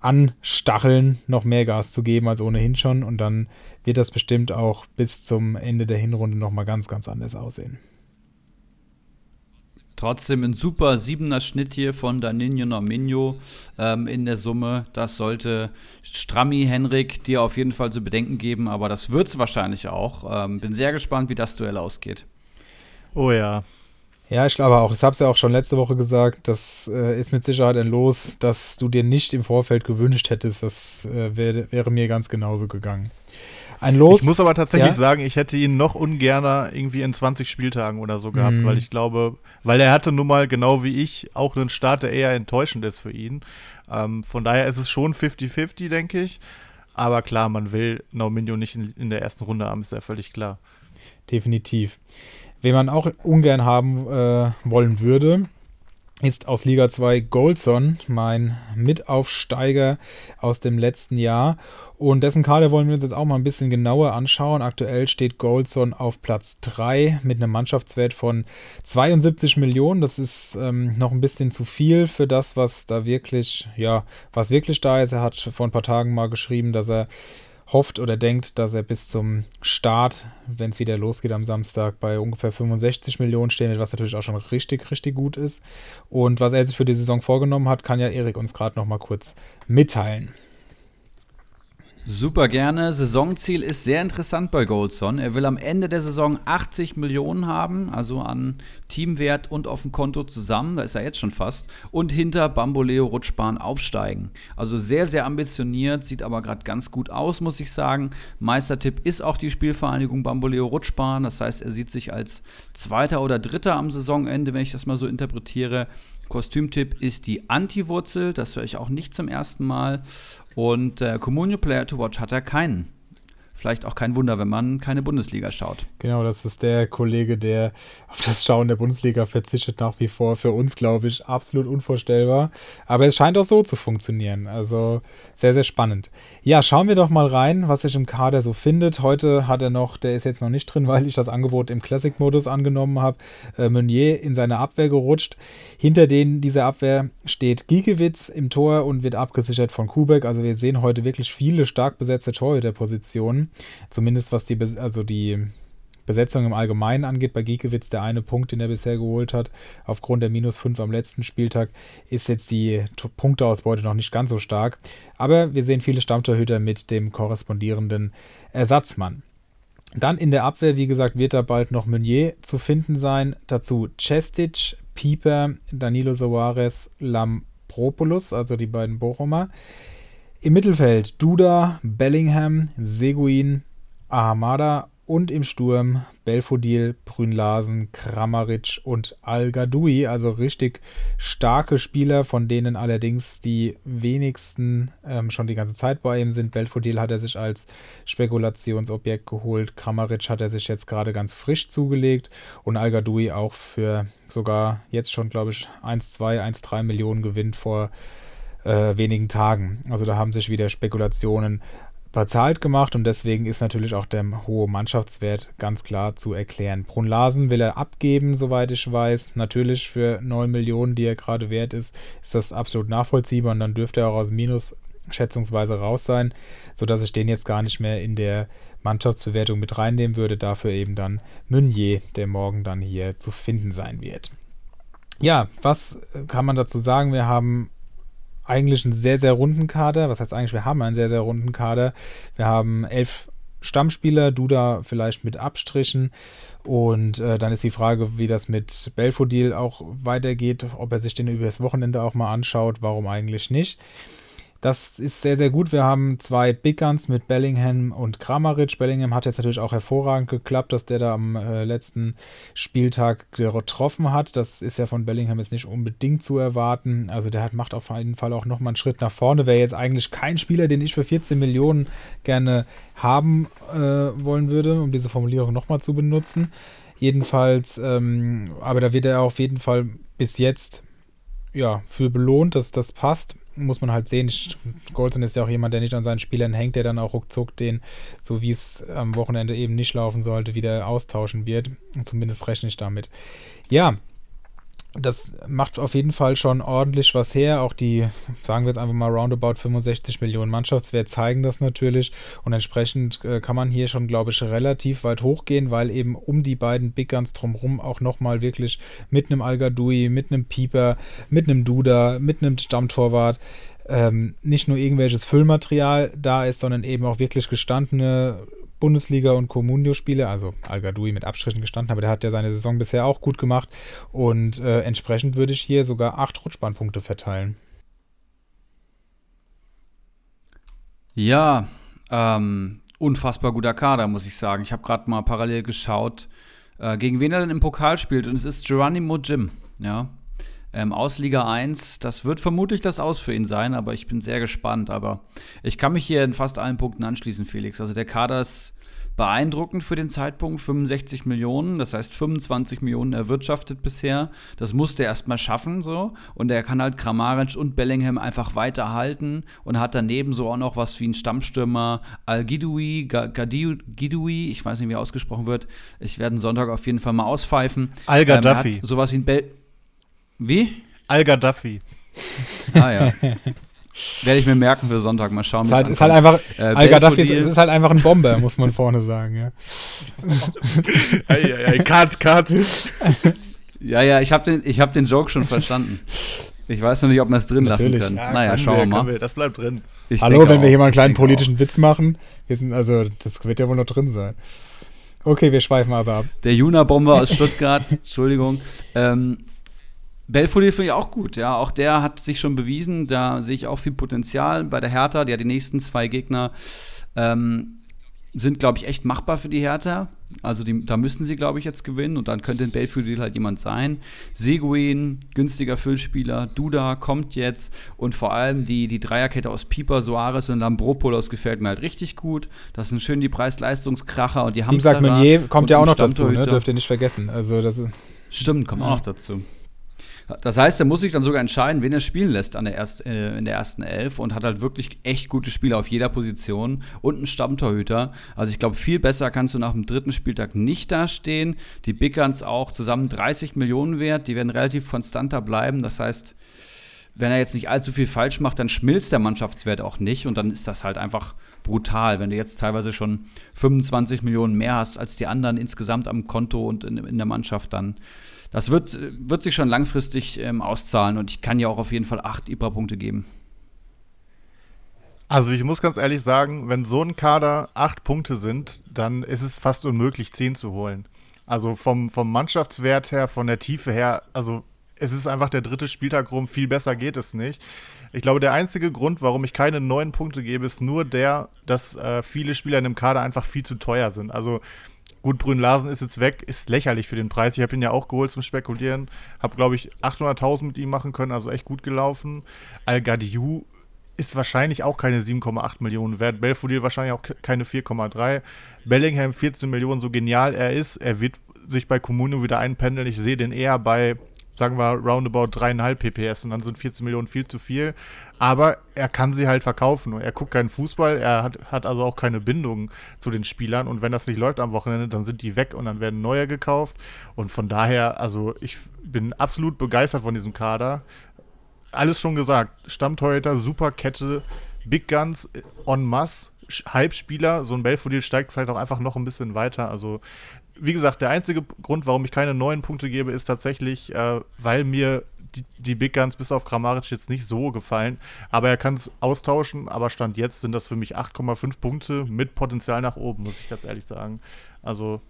anstacheln, noch mehr Gas zu geben als ohnehin schon. Und dann wird das bestimmt auch bis zum Ende der Hinrunde nochmal ganz, ganz anders aussehen. Trotzdem ein super siebener Schnitt hier von Danino Norminho ähm, in der Summe. Das sollte Strammi, Henrik dir auf jeden Fall zu bedenken geben, aber das wird es wahrscheinlich auch. Ähm, bin sehr gespannt, wie das Duell ausgeht. Oh ja, ja, ich glaube auch. Das habe es ja auch schon letzte Woche gesagt. Das äh, ist mit Sicherheit ein Los, das du dir nicht im Vorfeld gewünscht hättest. Das äh, wär, wäre mir ganz genauso gegangen. Ein Los. Ich muss aber tatsächlich ja? sagen, ich hätte ihn noch ungerner irgendwie in 20 Spieltagen oder so gehabt, mhm. weil ich glaube, weil er hatte nun mal genau wie ich auch einen Start, der eher enttäuschend ist für ihn. Ähm, von daher ist es schon 50-50, denke ich. Aber klar, man will Nauminio nicht in, in der ersten Runde haben, ist ja völlig klar. Definitiv. Wen man auch ungern haben äh, wollen würde, ist aus Liga 2 Goldson, mein Mitaufsteiger aus dem letzten Jahr. Und dessen Kader wollen wir uns jetzt auch mal ein bisschen genauer anschauen. Aktuell steht Goldson auf Platz 3 mit einem Mannschaftswert von 72 Millionen. Das ist ähm, noch ein bisschen zu viel für das, was da wirklich, ja, was wirklich da ist. Er hat vor ein paar Tagen mal geschrieben, dass er hofft oder denkt, dass er bis zum Start, wenn es wieder losgeht am Samstag, bei ungefähr 65 Millionen stehen wird, was natürlich auch schon richtig, richtig gut ist. Und was er sich für die Saison vorgenommen hat, kann ja Erik uns gerade noch mal kurz mitteilen. Super gerne. Saisonziel ist sehr interessant bei Goldson. Er will am Ende der Saison 80 Millionen haben, also an Teamwert und auf dem Konto zusammen. Da ist er jetzt schon fast. Und hinter Bamboleo Rutschbahn aufsteigen. Also sehr, sehr ambitioniert, sieht aber gerade ganz gut aus, muss ich sagen. Meistertipp ist auch die Spielvereinigung Bamboleo Rutschbahn. Das heißt, er sieht sich als Zweiter oder Dritter am Saisonende, wenn ich das mal so interpretiere. Kostümtipp ist die Anti-Wurzel, das höre ich auch nicht zum ersten Mal. Und äh, Comunio Player to Watch hat er keinen. Vielleicht auch kein Wunder, wenn man keine Bundesliga schaut. Genau, das ist der Kollege, der auf das Schauen der Bundesliga verzichtet nach wie vor. Für uns, glaube ich, absolut unvorstellbar. Aber es scheint auch so zu funktionieren. Also sehr, sehr spannend. Ja, schauen wir doch mal rein, was sich im Kader so findet. Heute hat er noch, der ist jetzt noch nicht drin, (laughs) weil ich das Angebot im Classic-Modus angenommen habe, äh, Meunier in seine Abwehr gerutscht. Hinter denen dieser Abwehr steht Giekewitz im Tor und wird abgesichert von Kubek. Also wir sehen heute wirklich viele stark besetzte Torhüterpositionen. Zumindest was die, also die Besetzung im Allgemeinen angeht, bei Giekewitz der eine Punkt, den er bisher geholt hat, aufgrund der minus 5 am letzten Spieltag, ist jetzt die Punkteausbeute noch nicht ganz so stark. Aber wir sehen viele Stammtorhüter mit dem korrespondierenden Ersatzmann. Dann in der Abwehr, wie gesagt, wird da bald noch Meunier zu finden sein. Dazu Cestic, Pieper, Danilo Soares, Lampropoulos, also die beiden Bochumer. Im Mittelfeld Duda, Bellingham, Seguin, Ahamada und im Sturm Belfodil, Brünlasen, Kramaric und Al-Gadoui. Also richtig starke Spieler, von denen allerdings die wenigsten ähm, schon die ganze Zeit bei ihm sind. Belfodil hat er sich als Spekulationsobjekt geholt. Kramaric hat er sich jetzt gerade ganz frisch zugelegt und Al-Gadoui auch für sogar jetzt schon, glaube ich, 1, 2, 1, 3 Millionen gewinnt vor äh, wenigen Tagen. Also da haben sich wieder Spekulationen bezahlt gemacht und deswegen ist natürlich auch der hohe Mannschaftswert ganz klar zu erklären. Brunlasen will er abgeben, soweit ich weiß. Natürlich für 9 Millionen, die er gerade wert ist, ist das absolut nachvollziehbar und dann dürfte er auch aus Minus schätzungsweise raus sein, sodass ich den jetzt gar nicht mehr in der Mannschaftsbewertung mit reinnehmen würde. Dafür eben dann Meunier, der morgen dann hier zu finden sein wird. Ja, was kann man dazu sagen? Wir haben eigentlich einen sehr, sehr runden Kader. Was heißt eigentlich, wir haben einen sehr, sehr runden Kader. Wir haben elf Stammspieler, Duda vielleicht mit Abstrichen. Und äh, dann ist die Frage, wie das mit Belfodil auch weitergeht, ob er sich den über das Wochenende auch mal anschaut, warum eigentlich nicht. Das ist sehr, sehr gut. Wir haben zwei Big Guns mit Bellingham und Kramaric. Bellingham hat jetzt natürlich auch hervorragend geklappt, dass der da am äh, letzten Spieltag getroffen hat. Das ist ja von Bellingham jetzt nicht unbedingt zu erwarten. Also der hat, macht auf jeden Fall auch nochmal einen Schritt nach vorne. Wäre jetzt eigentlich kein Spieler, den ich für 14 Millionen gerne haben äh, wollen würde, um diese Formulierung nochmal zu benutzen. Jedenfalls, ähm, aber da wird er auf jeden Fall bis jetzt ja, für belohnt, dass das passt muss man halt sehen. Golson ist ja auch jemand, der nicht an seinen Spielern hängt, der dann auch ruckzuck den, so wie es am Wochenende eben nicht laufen sollte, wieder austauschen wird. Zumindest rechne ich damit. Ja, das macht auf jeden Fall schon ordentlich was her. Auch die, sagen wir jetzt einfach mal, roundabout 65 Millionen Mannschaftswert zeigen das natürlich. Und entsprechend äh, kann man hier schon, glaube ich, relativ weit hochgehen, weil eben um die beiden Big Guns drumherum auch nochmal wirklich mit einem al mit einem Pieper, mit einem Duda, mit einem Stammtorwart ähm, nicht nur irgendwelches Füllmaterial da ist, sondern eben auch wirklich gestandene Bundesliga- und Comunio-Spiele, also al mit Abstrichen gestanden, aber der hat ja seine Saison bisher auch gut gemacht und äh, entsprechend würde ich hier sogar acht Rutschbahnpunkte verteilen. Ja, ähm, unfassbar guter Kader, muss ich sagen. Ich habe gerade mal parallel geschaut, äh, gegen wen er denn im Pokal spielt und es ist Geronimo Jim, ja. Ähm, aus Liga 1, das wird vermutlich das Aus für ihn sein, aber ich bin sehr gespannt. Aber ich kann mich hier in fast allen Punkten anschließen, Felix. Also der Kader ist beeindruckend für den Zeitpunkt. 65 Millionen, das heißt 25 Millionen erwirtschaftet bisher. Das musste er erstmal schaffen so. Und er kann halt Kramaric und Bellingham einfach weiterhalten und hat daneben so auch noch was wie ein Stammstürmer Al-Gidoui, Gidoui, ich weiß nicht, wie er ausgesprochen wird. Ich werde Sonntag auf jeden Fall mal auspfeifen. Al-Gaddafi. Ähm, sowas wie ein Bell. Wie? Al-Gaddafi. Ah ja. Werde ich mir merken für Sonntag. Mal schauen, wie halt, es ist halt einfach, äh, Al-Gaddafi ist, ist, halt einfach ein Bomber, muss man vorne sagen. Ja. ei, ei, ei, cut, cut. ja, ja, ich habe den, hab den Joke schon verstanden. Ich weiß noch nicht, ob wir es drin Natürlich. lassen können. Ja, naja, können schauen wir, mal. Wir. Das bleibt drin. Ich Hallo, wenn auch, wir hier mal einen kleinen politischen auch. Witz machen. Wir sind, also, das wird ja wohl noch drin sein. Okay, wir schweifen aber ab. Der Juna-Bomber aus Stuttgart, (laughs) Entschuldigung. Ähm, Belfodil finde ich auch gut, ja. Auch der hat sich schon bewiesen. Da sehe ich auch viel Potenzial bei der Hertha. Die hat die nächsten zwei Gegner ähm, sind, glaube ich, echt machbar für die Hertha. Also die, da müssen sie, glaube ich, jetzt gewinnen und dann könnte in Belfodil halt jemand sein. Seguin, günstiger Füllspieler, Duda kommt jetzt und vor allem die, die Dreierkette aus Pieper, Soares und Lambropoulos gefällt mir halt richtig gut. Das sind schön die Preis-Leistungskracher und die haben Meunier kommt ja auch noch dazu, ne? dürft ihr nicht vergessen. Also das Stimmt, kommt ja. auch noch dazu. Das heißt, er muss sich dann sogar entscheiden, wen er spielen lässt an der erst, äh, in der ersten Elf und hat halt wirklich echt gute Spieler auf jeder Position und einen Stammtorhüter. Also ich glaube, viel besser kannst du nach dem dritten Spieltag nicht dastehen. Die Big Guns auch zusammen 30 Millionen wert, die werden relativ konstanter bleiben. Das heißt, wenn er jetzt nicht allzu viel falsch macht, dann schmilzt der Mannschaftswert auch nicht und dann ist das halt einfach brutal, wenn du jetzt teilweise schon 25 Millionen mehr hast als die anderen insgesamt am Konto und in, in der Mannschaft, dann das wird, wird sich schon langfristig ähm, auszahlen und ich kann ja auch auf jeden Fall acht IBRA-Punkte geben. Also ich muss ganz ehrlich sagen, wenn so ein Kader acht Punkte sind, dann ist es fast unmöglich, zehn zu holen. Also vom, vom Mannschaftswert her, von der Tiefe her, also es ist einfach der dritte Spieltag rum, viel besser geht es nicht. Ich glaube, der einzige Grund, warum ich keine neun Punkte gebe, ist nur der, dass äh, viele Spieler in dem Kader einfach viel zu teuer sind. Also gut, Brünn Larsen ist jetzt weg, ist lächerlich für den Preis. Ich habe ihn ja auch geholt zum Spekulieren. Habe, glaube ich, 800.000 mit ihm machen können, also echt gut gelaufen. Al-Gadiou ist wahrscheinlich auch keine 7,8 Millionen wert. Belfodil wahrscheinlich auch keine 4,3. Bellingham 14 Millionen, so genial er ist. Er wird sich bei Comunio wieder einpendeln. Ich sehe den eher bei, sagen wir, roundabout 3,5 PPS und dann sind 14 Millionen viel zu viel. Aber er kann sie halt verkaufen und er guckt keinen Fußball. Er hat, hat also auch keine Bindung zu den Spielern und wenn das nicht läuft am Wochenende, dann sind die weg und dann werden neue gekauft. Und von daher, also ich bin absolut begeistert von diesem Kader alles schon gesagt. Stammtorhüter, super Kette, Big Guns en masse, Halbspieler. So ein Belfodil steigt vielleicht auch einfach noch ein bisschen weiter. Also, wie gesagt, der einzige Grund, warum ich keine neuen Punkte gebe, ist tatsächlich, äh, weil mir die, die, Big Guns bis auf Kramaric jetzt nicht so gefallen. Aber er kann es austauschen. Aber Stand jetzt sind das für mich 8,5 Punkte mit Potenzial nach oben, muss ich ganz ehrlich sagen. Also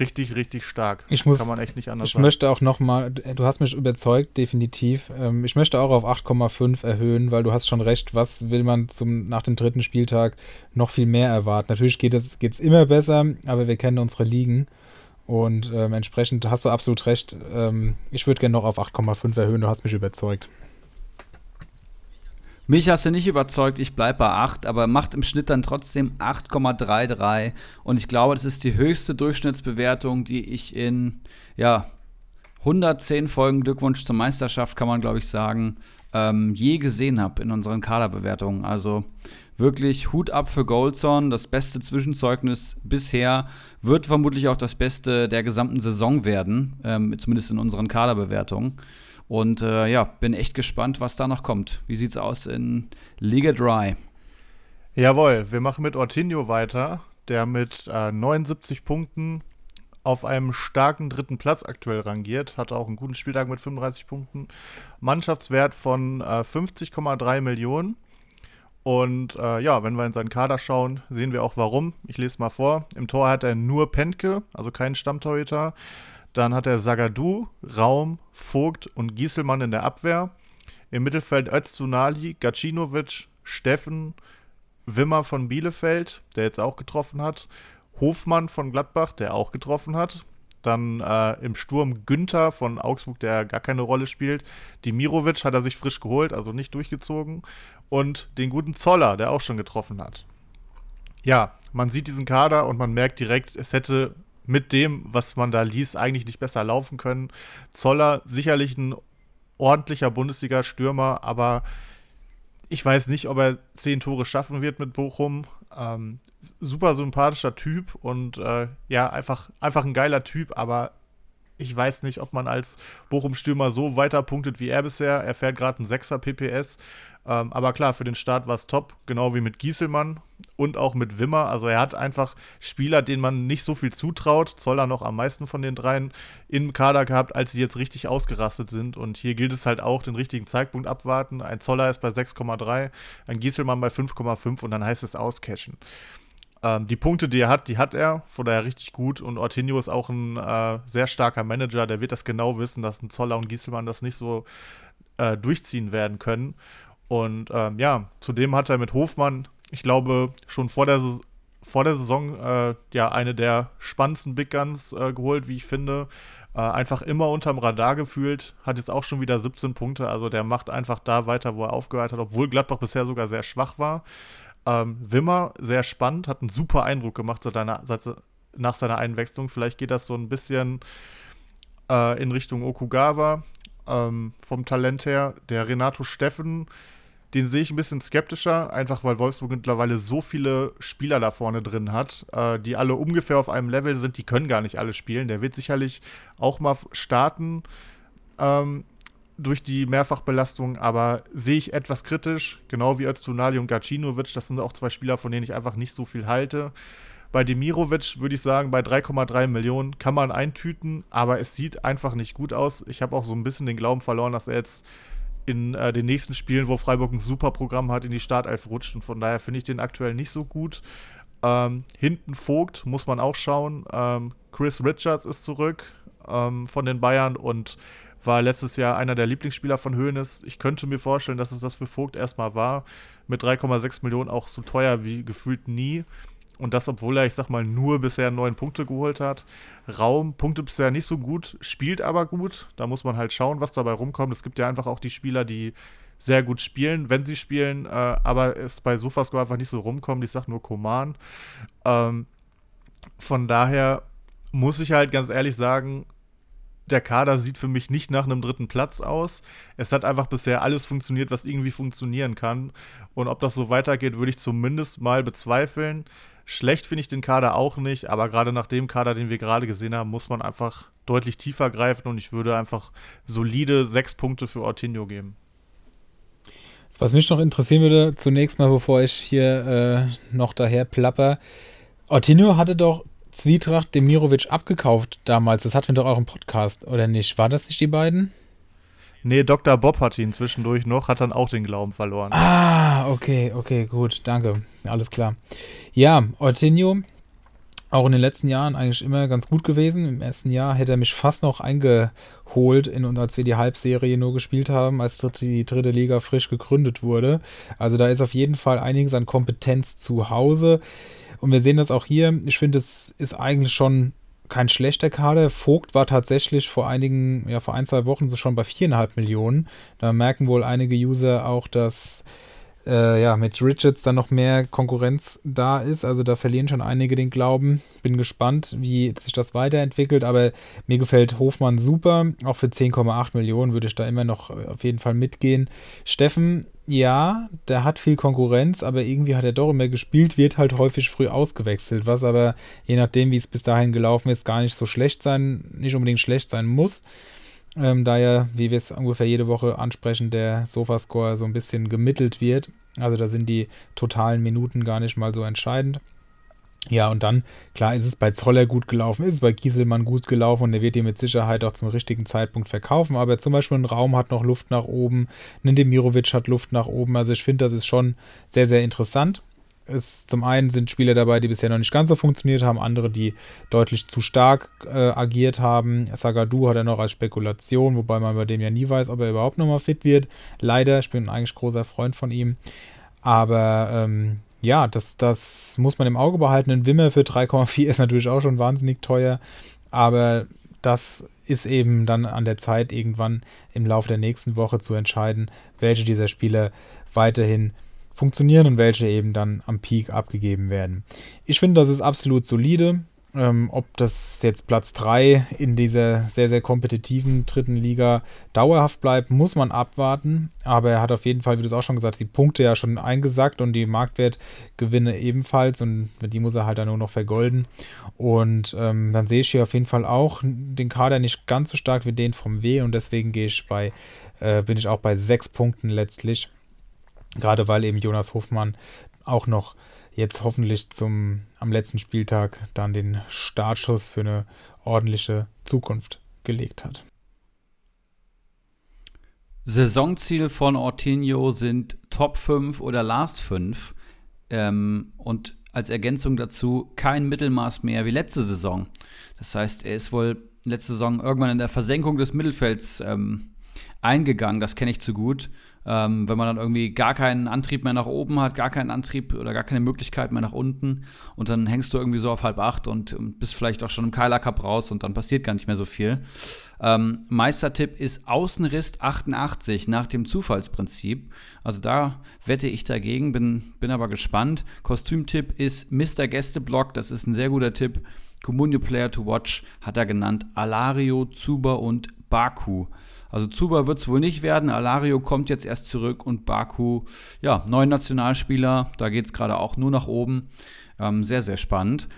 richtig, richtig stark. Ich muss, Kann man echt nicht anders Ich sagen. möchte auch noch mal, du hast mich überzeugt, definitiv. Ähm, ich möchte auch auf 8,5 erhöhen, weil du hast schon recht, was will man zum, nach dem dritten Spieltag noch viel mehr erwarten. Natürlich geht es geht's immer besser, aber wir kennen unsere Ligen. Und ähm, entsprechend hast du absolut recht. Ähm, ich würde gerne noch auf 8,5 erhöhen, du hast mich überzeugt. Mich hast du nicht überzeugt, ich bleibe bei 8, aber macht im Schnitt dann trotzdem 8,33. Und ich glaube, das ist die höchste Durchschnittsbewertung, die ich in ja, 110 Folgen Glückwunsch zur Meisterschaft, kann man glaube ich sagen, ähm, je gesehen habe in unseren Kaderbewertungen. Also wirklich Hut ab für Goldson, das beste Zwischenzeugnis bisher, wird vermutlich auch das beste der gesamten Saison werden, ähm, zumindest in unseren Kaderbewertungen. Und äh, ja, bin echt gespannt, was da noch kommt. Wie sieht's aus in Liga Dry? Jawohl, wir machen mit Ortinho weiter, der mit äh, 79 Punkten auf einem starken dritten Platz aktuell rangiert. Hatte auch einen guten Spieltag mit 35 Punkten. Mannschaftswert von äh, 50,3 Millionen. Und äh, ja, wenn wir in seinen Kader schauen, sehen wir auch warum. Ich lese mal vor. Im Tor hat er nur Pentke, also keinen Stammtorhüter. Dann hat er Sagadu, Raum, Vogt und Gieselmann in der Abwehr. Im Mittelfeld Öztunali, Gacinovic, Steffen, Wimmer von Bielefeld, der jetzt auch getroffen hat. Hofmann von Gladbach, der auch getroffen hat. Dann äh, im Sturm Günther von Augsburg, der gar keine Rolle spielt. Dimirovic hat er sich frisch geholt, also nicht durchgezogen. Und den guten Zoller, der auch schon getroffen hat. Ja, man sieht diesen Kader und man merkt direkt, es hätte mit dem, was man da liest, eigentlich nicht besser laufen können. Zoller sicherlich ein ordentlicher Bundesliga-Stürmer, aber ich weiß nicht, ob er zehn Tore schaffen wird mit Bochum. Ähm, super sympathischer Typ und äh, ja, einfach, einfach ein geiler Typ, aber ich weiß nicht, ob man als Bochum-Stürmer so weiter punktet wie er bisher. Er fährt gerade einen 6er PPS. Ähm, aber klar, für den Start war es top, genau wie mit Gieselmann und auch mit Wimmer. Also er hat einfach Spieler, denen man nicht so viel zutraut. Zoller noch am meisten von den dreien im Kader gehabt, als sie jetzt richtig ausgerastet sind. Und hier gilt es halt auch, den richtigen Zeitpunkt abwarten. Ein Zoller ist bei 6,3, ein Gieselmann bei 5,5 und dann heißt es auscashen. Ähm, die Punkte, die er hat, die hat er, von daher richtig gut. Und Ortinho ist auch ein äh, sehr starker Manager, der wird das genau wissen, dass ein Zoller und Gieselmann das nicht so äh, durchziehen werden können. Und ähm, ja, zudem hat er mit Hofmann, ich glaube, schon vor der, vor der Saison äh, ja eine der spannendsten Big Guns äh, geholt, wie ich finde. Äh, einfach immer unterm Radar gefühlt, hat jetzt auch schon wieder 17 Punkte, also der macht einfach da weiter, wo er aufgehört hat, obwohl Gladbach bisher sogar sehr schwach war. Ähm, Wimmer, sehr spannend, hat einen super Eindruck gemacht seit seiner, seit, nach seiner Einwechslung. Vielleicht geht das so ein bisschen äh, in Richtung Okugawa ähm, vom Talent her. Der Renato Steffen, den sehe ich ein bisschen skeptischer, einfach weil Wolfsburg mittlerweile so viele Spieler da vorne drin hat, äh, die alle ungefähr auf einem Level sind, die können gar nicht alle spielen. Der wird sicherlich auch mal starten ähm, durch die Mehrfachbelastung, aber sehe ich etwas kritisch, genau wie Öztunali und Gacinovic. Das sind auch zwei Spieler, von denen ich einfach nicht so viel halte. Bei Demirovic würde ich sagen, bei 3,3 Millionen kann man eintüten, aber es sieht einfach nicht gut aus. Ich habe auch so ein bisschen den Glauben verloren, dass er jetzt in äh, den nächsten Spielen, wo Freiburg ein super Programm hat, in die Startelf rutscht. Und von daher finde ich den aktuell nicht so gut. Ähm, hinten Vogt muss man auch schauen. Ähm, Chris Richards ist zurück ähm, von den Bayern und war letztes Jahr einer der Lieblingsspieler von Hoeneß. Ich könnte mir vorstellen, dass es das für Vogt erstmal war. Mit 3,6 Millionen auch so teuer wie gefühlt nie. Und das, obwohl er, ich sag mal, nur bisher neun Punkte geholt hat. Raum, Punkte bisher nicht so gut, spielt aber gut. Da muss man halt schauen, was dabei rumkommt. Es gibt ja einfach auch die Spieler, die sehr gut spielen, wenn sie spielen, äh, aber es bei Sofascore einfach nicht so rumkommt. Ich sag nur Koman. Ähm, von daher muss ich halt ganz ehrlich sagen, der Kader sieht für mich nicht nach einem dritten Platz aus. Es hat einfach bisher alles funktioniert, was irgendwie funktionieren kann. Und ob das so weitergeht, würde ich zumindest mal bezweifeln. Schlecht finde ich den Kader auch nicht, aber gerade nach dem Kader, den wir gerade gesehen haben, muss man einfach deutlich tiefer greifen und ich würde einfach solide sechs Punkte für Ortinho geben. Was mich noch interessieren würde, zunächst mal, bevor ich hier äh, noch daher plapper, Ortinho hatte doch Zwietracht Demirovic abgekauft damals. Das hatten wir doch auch im Podcast, oder nicht? War das nicht die beiden? Nee, Dr. Bob hat ihn zwischendurch noch, hat dann auch den Glauben verloren. Ah, okay, okay, gut, danke. Alles klar. Ja, Ortinho, auch in den letzten Jahren eigentlich immer ganz gut gewesen. Im ersten Jahr hätte er mich fast noch eingeholt, in, als wir die Halbserie nur gespielt haben, als die dritte Liga frisch gegründet wurde. Also da ist auf jeden Fall einiges an Kompetenz zu Hause. Und wir sehen das auch hier. Ich finde, es ist eigentlich schon kein schlechter Kader. Vogt war tatsächlich vor einigen, ja, vor ein, zwei Wochen so schon bei viereinhalb Millionen. Da merken wohl einige User auch, dass äh, ja, mit Richards dann noch mehr Konkurrenz da ist. Also da verlieren schon einige den Glauben. Bin gespannt, wie sich das weiterentwickelt. Aber mir gefällt Hofmann super. Auch für 10,8 Millionen würde ich da immer noch äh, auf jeden Fall mitgehen. Steffen, ja, der hat viel Konkurrenz, aber irgendwie hat er doch immer gespielt, wird halt häufig früh ausgewechselt, was aber je nachdem, wie es bis dahin gelaufen ist, gar nicht so schlecht sein, nicht unbedingt schlecht sein muss. Ähm, da ja, wie wir es ungefähr jede Woche ansprechen, der Sofascore so ein bisschen gemittelt wird. Also da sind die totalen Minuten gar nicht mal so entscheidend. Ja, und dann, klar, ist es bei Zoller gut gelaufen, ist es bei Gieselmann gut gelaufen und er wird die mit Sicherheit auch zum richtigen Zeitpunkt verkaufen. Aber zum Beispiel ein Raum hat noch Luft nach oben, ein Demirovic hat Luft nach oben. Also ich finde, das ist schon sehr, sehr interessant. Es, zum einen sind Spieler dabei, die bisher noch nicht ganz so funktioniert haben, andere, die deutlich zu stark äh, agiert haben. Sagadu hat er noch als Spekulation, wobei man bei dem ja nie weiß, ob er überhaupt nochmal fit wird. Leider, ich bin eigentlich großer Freund von ihm. Aber ähm, ja, das, das muss man im Auge behalten. Ein Wimmer für 3,4 ist natürlich auch schon wahnsinnig teuer, aber das ist eben dann an der Zeit, irgendwann im Laufe der nächsten Woche zu entscheiden, welche dieser Spieler weiterhin funktionieren und welche eben dann am Peak abgegeben werden. Ich finde, das ist absolut solide. Ähm, ob das jetzt Platz 3 in dieser sehr, sehr kompetitiven dritten Liga dauerhaft bleibt, muss man abwarten. Aber er hat auf jeden Fall, wie du es auch schon gesagt hast, die Punkte ja schon eingesackt und die Marktwertgewinne ebenfalls. Und die muss er halt dann nur noch vergolden. Und ähm, dann sehe ich hier auf jeden Fall auch den Kader nicht ganz so stark wie den vom W. Und deswegen gehe ich bei, äh, bin ich auch bei sechs Punkten letztlich. Gerade weil eben Jonas Hofmann auch noch jetzt hoffentlich zum am letzten Spieltag dann den Startschuss für eine ordentliche Zukunft gelegt hat. Saisonziel von Ortinho sind Top 5 oder Last 5 ähm, und als Ergänzung dazu kein Mittelmaß mehr wie letzte Saison. Das heißt, er ist wohl letzte Saison irgendwann in der Versenkung des Mittelfelds ähm, eingegangen, das kenne ich zu gut. Ähm, wenn man dann irgendwie gar keinen Antrieb mehr nach oben hat, gar keinen Antrieb oder gar keine Möglichkeit mehr nach unten und dann hängst du irgendwie so auf halb acht und, und bist vielleicht auch schon im Keiler Cup raus und dann passiert gar nicht mehr so viel. Ähm, Meistertipp ist Außenriss 88 nach dem Zufallsprinzip. Also da wette ich dagegen, bin, bin aber gespannt. Kostümtipp ist Mr. Gästeblock, das ist ein sehr guter Tipp. Comunio Player to Watch hat er genannt Alario, Zuba und Baku. Also Zuba wird es wohl nicht werden. Alario kommt jetzt erst zurück und Baku, ja, neun Nationalspieler. Da geht es gerade auch nur nach oben. Ähm, sehr, sehr spannend.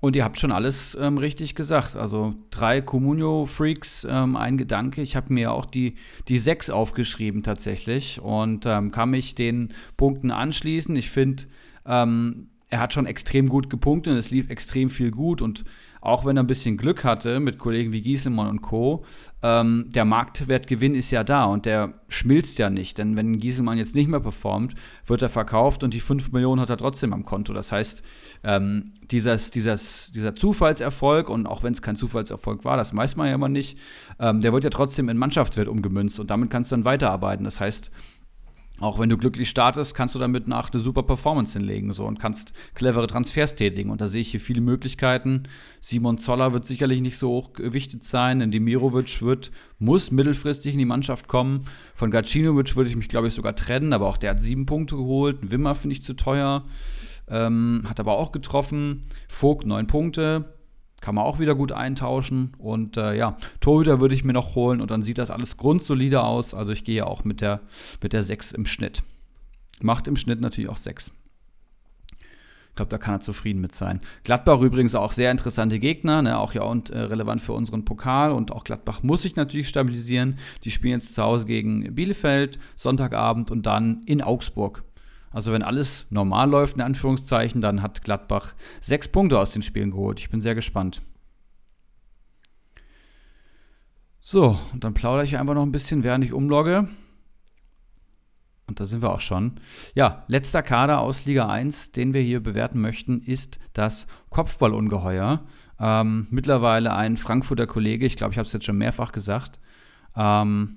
Und ihr habt schon alles ähm, richtig gesagt. Also drei Comunio-Freaks, ähm, ein Gedanke. Ich habe mir auch die, die sechs aufgeschrieben tatsächlich und ähm, kann mich den Punkten anschließen. Ich finde, ähm, er hat schon extrem gut gepunktet und es lief extrem viel gut und auch wenn er ein bisschen Glück hatte mit Kollegen wie Gieselmann und Co., ähm, der Marktwertgewinn ist ja da und der schmilzt ja nicht. Denn wenn Gieselmann jetzt nicht mehr performt, wird er verkauft und die 5 Millionen hat er trotzdem am Konto. Das heißt, ähm, dieses, dieses, dieser Zufallserfolg, und auch wenn es kein Zufallserfolg war, das weiß man ja immer nicht, ähm, der wird ja trotzdem in Mannschaftswert umgemünzt und damit kannst du dann weiterarbeiten. Das heißt, auch wenn du glücklich startest, kannst du damit nach eine super Performance hinlegen so, und kannst clevere Transfers tätigen. Und da sehe ich hier viele Möglichkeiten. Simon Zoller wird sicherlich nicht so hoch gewichtet sein. Demirovic wird, muss mittelfristig in die Mannschaft kommen. Von Gacinovic würde ich mich, glaube ich, sogar trennen, aber auch der hat sieben Punkte geholt. Wimmer finde ich zu teuer. Ähm, hat aber auch getroffen. Vogt neun Punkte. Kann man auch wieder gut eintauschen. Und äh, ja, Torhüter würde ich mir noch holen und dann sieht das alles grundsolide aus. Also ich gehe auch mit der, mit der 6 im Schnitt. Macht im Schnitt natürlich auch 6. Ich glaube, da kann er zufrieden mit sein. Gladbach übrigens auch sehr interessante Gegner, ne? auch ja und, äh, relevant für unseren Pokal. Und auch Gladbach muss sich natürlich stabilisieren. Die spielen jetzt zu Hause gegen Bielefeld, Sonntagabend und dann in Augsburg. Also wenn alles normal läuft, in Anführungszeichen, dann hat Gladbach sechs Punkte aus den Spielen geholt. Ich bin sehr gespannt. So, und dann plaudere ich einfach noch ein bisschen, während ich umlogge. Und da sind wir auch schon. Ja, letzter Kader aus Liga 1, den wir hier bewerten möchten, ist das Kopfballungeheuer. Ähm, mittlerweile ein Frankfurter Kollege, ich glaube, ich habe es jetzt schon mehrfach gesagt. Ähm,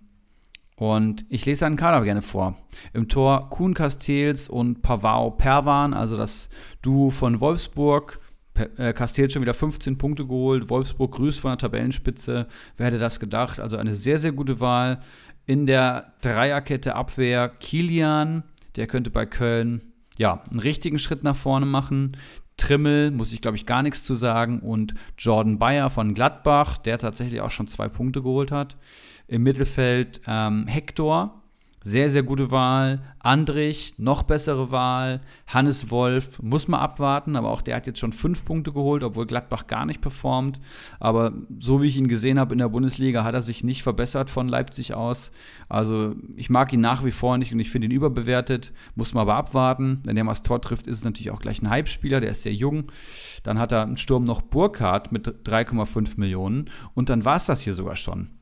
und ich lese einen Kader gerne vor. Im Tor Kuhn Castells und Pavao Perwan, also das Duo von Wolfsburg. Äh, Castells schon wieder 15 Punkte geholt. Wolfsburg grüßt von der Tabellenspitze. Wer hätte das gedacht? Also eine sehr, sehr gute Wahl. In der Dreierkette Abwehr Kilian, der könnte bei Köln ja einen richtigen Schritt nach vorne machen. Trimmel, muss ich glaube ich gar nichts zu sagen. Und Jordan Bayer von Gladbach, der tatsächlich auch schon zwei Punkte geholt hat. Im Mittelfeld ähm, Hector, sehr, sehr gute Wahl. Andrich, noch bessere Wahl. Hannes Wolf, muss man abwarten, aber auch der hat jetzt schon fünf Punkte geholt, obwohl Gladbach gar nicht performt. Aber so wie ich ihn gesehen habe in der Bundesliga, hat er sich nicht verbessert von Leipzig aus. Also ich mag ihn nach wie vor nicht und ich finde ihn überbewertet. Muss man aber abwarten. Wenn der mal das Tor trifft, ist es natürlich auch gleich ein Hype-Spieler, der ist sehr jung. Dann hat er im Sturm noch Burkhardt mit 3,5 Millionen und dann war es das hier sogar schon.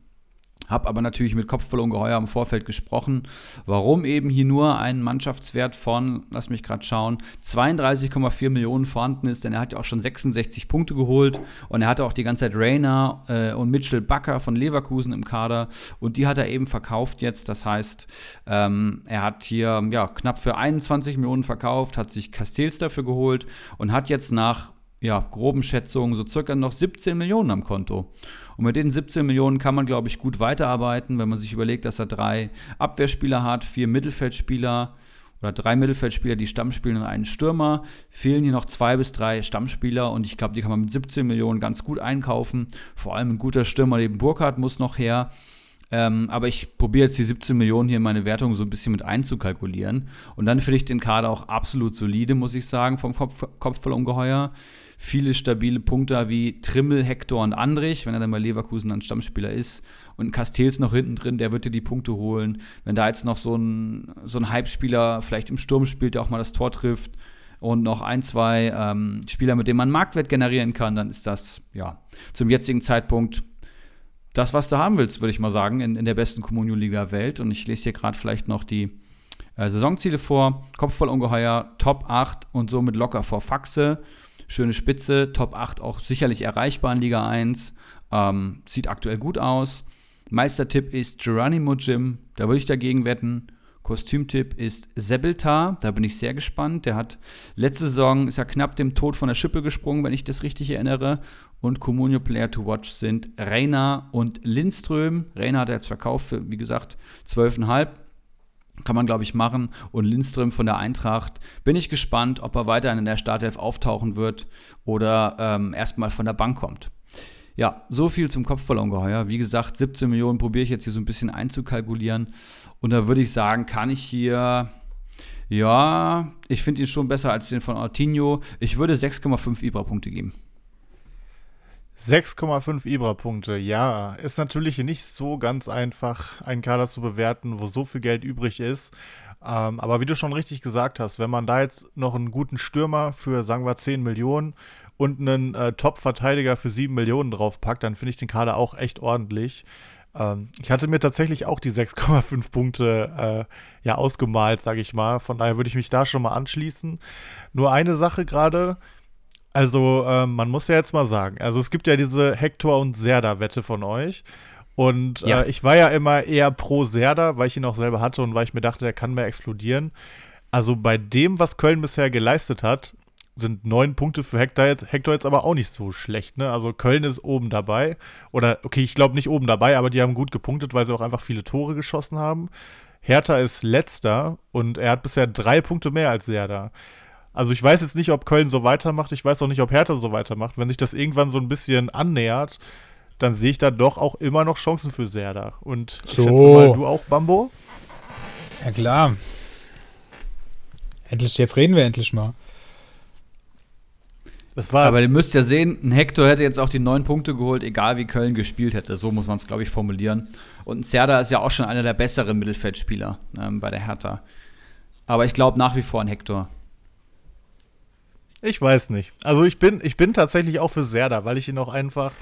Habe aber natürlich mit Kopf voll Ungeheuer im Vorfeld gesprochen, warum eben hier nur ein Mannschaftswert von, lass mich gerade schauen, 32,4 Millionen vorhanden ist, denn er hat ja auch schon 66 Punkte geholt und er hatte auch die ganze Zeit Rainer äh, und Mitchell Bakker von Leverkusen im Kader und die hat er eben verkauft jetzt. Das heißt, ähm, er hat hier ja, knapp für 21 Millionen verkauft, hat sich Castells dafür geholt und hat jetzt nach ja, groben Schätzungen so circa noch 17 Millionen am Konto. Und mit den 17 Millionen kann man, glaube ich, gut weiterarbeiten, wenn man sich überlegt, dass er drei Abwehrspieler hat, vier Mittelfeldspieler oder drei Mittelfeldspieler, die Stammspielen und einen Stürmer. Fehlen hier noch zwei bis drei Stammspieler und ich glaube, die kann man mit 17 Millionen ganz gut einkaufen. Vor allem ein guter Stürmer neben Burkhardt muss noch her. Ähm, aber ich probiere jetzt die 17 Millionen hier in meine Wertung so ein bisschen mit einzukalkulieren. Und dann finde ich den Kader auch absolut solide, muss ich sagen, vom Kopf, Kopf voll ungeheuer. Viele stabile Punkte wie Trimmel, Hector und Andrich, wenn er dann bei Leverkusen dann Stammspieler ist. Und Castells noch hinten drin, der wird dir die Punkte holen. Wenn da jetzt noch so ein, so ein Hype-Spieler vielleicht im Sturm spielt, der auch mal das Tor trifft und noch ein, zwei ähm, Spieler, mit denen man Marktwert generieren kann, dann ist das ja zum jetzigen Zeitpunkt das, was du haben willst, würde ich mal sagen, in, in der besten Communio-Liga Welt. Und ich lese hier gerade vielleicht noch die äh, Saisonziele vor. Kopf voll ungeheuer, Top 8 und somit locker vor Faxe. Schöne Spitze, Top 8 auch sicherlich erreichbar in Liga 1. Ähm, sieht aktuell gut aus. Meistertipp ist Geronimo Jim, da würde ich dagegen wetten. Kostümtipp ist Sebeltar, da bin ich sehr gespannt. Der hat letzte Saison, ist ja knapp dem Tod von der Schippe gesprungen, wenn ich das richtig erinnere. Und Comunio Player to Watch sind Reina und Lindström. Reina hat er jetzt verkauft für, wie gesagt, 12,5. Kann man, glaube ich, machen. Und Lindström von der Eintracht. Bin ich gespannt, ob er weiterhin in der Startelf auftauchen wird oder ähm, erstmal von der Bank kommt. Ja, so viel zum Kopfballungeheuer. Wie gesagt, 17 Millionen probiere ich jetzt hier so ein bisschen einzukalkulieren. Und da würde ich sagen, kann ich hier, ja, ich finde ihn schon besser als den von Artinho. Ich würde 6,5 Ibra-Punkte geben. 6,5 Ibra-Punkte, ja. Ist natürlich nicht so ganz einfach, einen Kader zu bewerten, wo so viel Geld übrig ist. Ähm, aber wie du schon richtig gesagt hast, wenn man da jetzt noch einen guten Stürmer für, sagen wir, 10 Millionen und einen äh, Top-Verteidiger für 7 Millionen draufpackt, dann finde ich den Kader auch echt ordentlich. Ähm, ich hatte mir tatsächlich auch die 6,5 Punkte äh, ja ausgemalt, sage ich mal. Von daher würde ich mich da schon mal anschließen. Nur eine Sache gerade. Also, äh, man muss ja jetzt mal sagen, also es gibt ja diese Hector und Serda-Wette von euch. Und ja. äh, ich war ja immer eher pro Serda, weil ich ihn auch selber hatte und weil ich mir dachte, der kann mehr explodieren. Also bei dem, was Köln bisher geleistet hat, sind neun Punkte für Hector jetzt, Hector jetzt aber auch nicht so schlecht. Ne? Also Köln ist oben dabei. Oder, okay, ich glaube nicht oben dabei, aber die haben gut gepunktet, weil sie auch einfach viele Tore geschossen haben. Hertha ist letzter und er hat bisher drei Punkte mehr als Serda. Also ich weiß jetzt nicht, ob Köln so weitermacht. Ich weiß auch nicht, ob Hertha so weitermacht. Wenn sich das irgendwann so ein bisschen annähert, dann sehe ich da doch auch immer noch Chancen für Serda. Und ich so. schätze mal, du auch, Bambo? Ja, klar. Endlich, jetzt reden wir endlich mal. Das war Aber ihr müsst ja sehen, ein Hector hätte jetzt auch die neun Punkte geholt, egal wie Köln gespielt hätte. So muss man es, glaube ich, formulieren. Und ein Serda ist ja auch schon einer der besseren Mittelfeldspieler ähm, bei der Hertha. Aber ich glaube nach wie vor an Hector. Ich weiß nicht. Also ich bin, ich bin tatsächlich auch für Serda, weil ich ihn auch einfach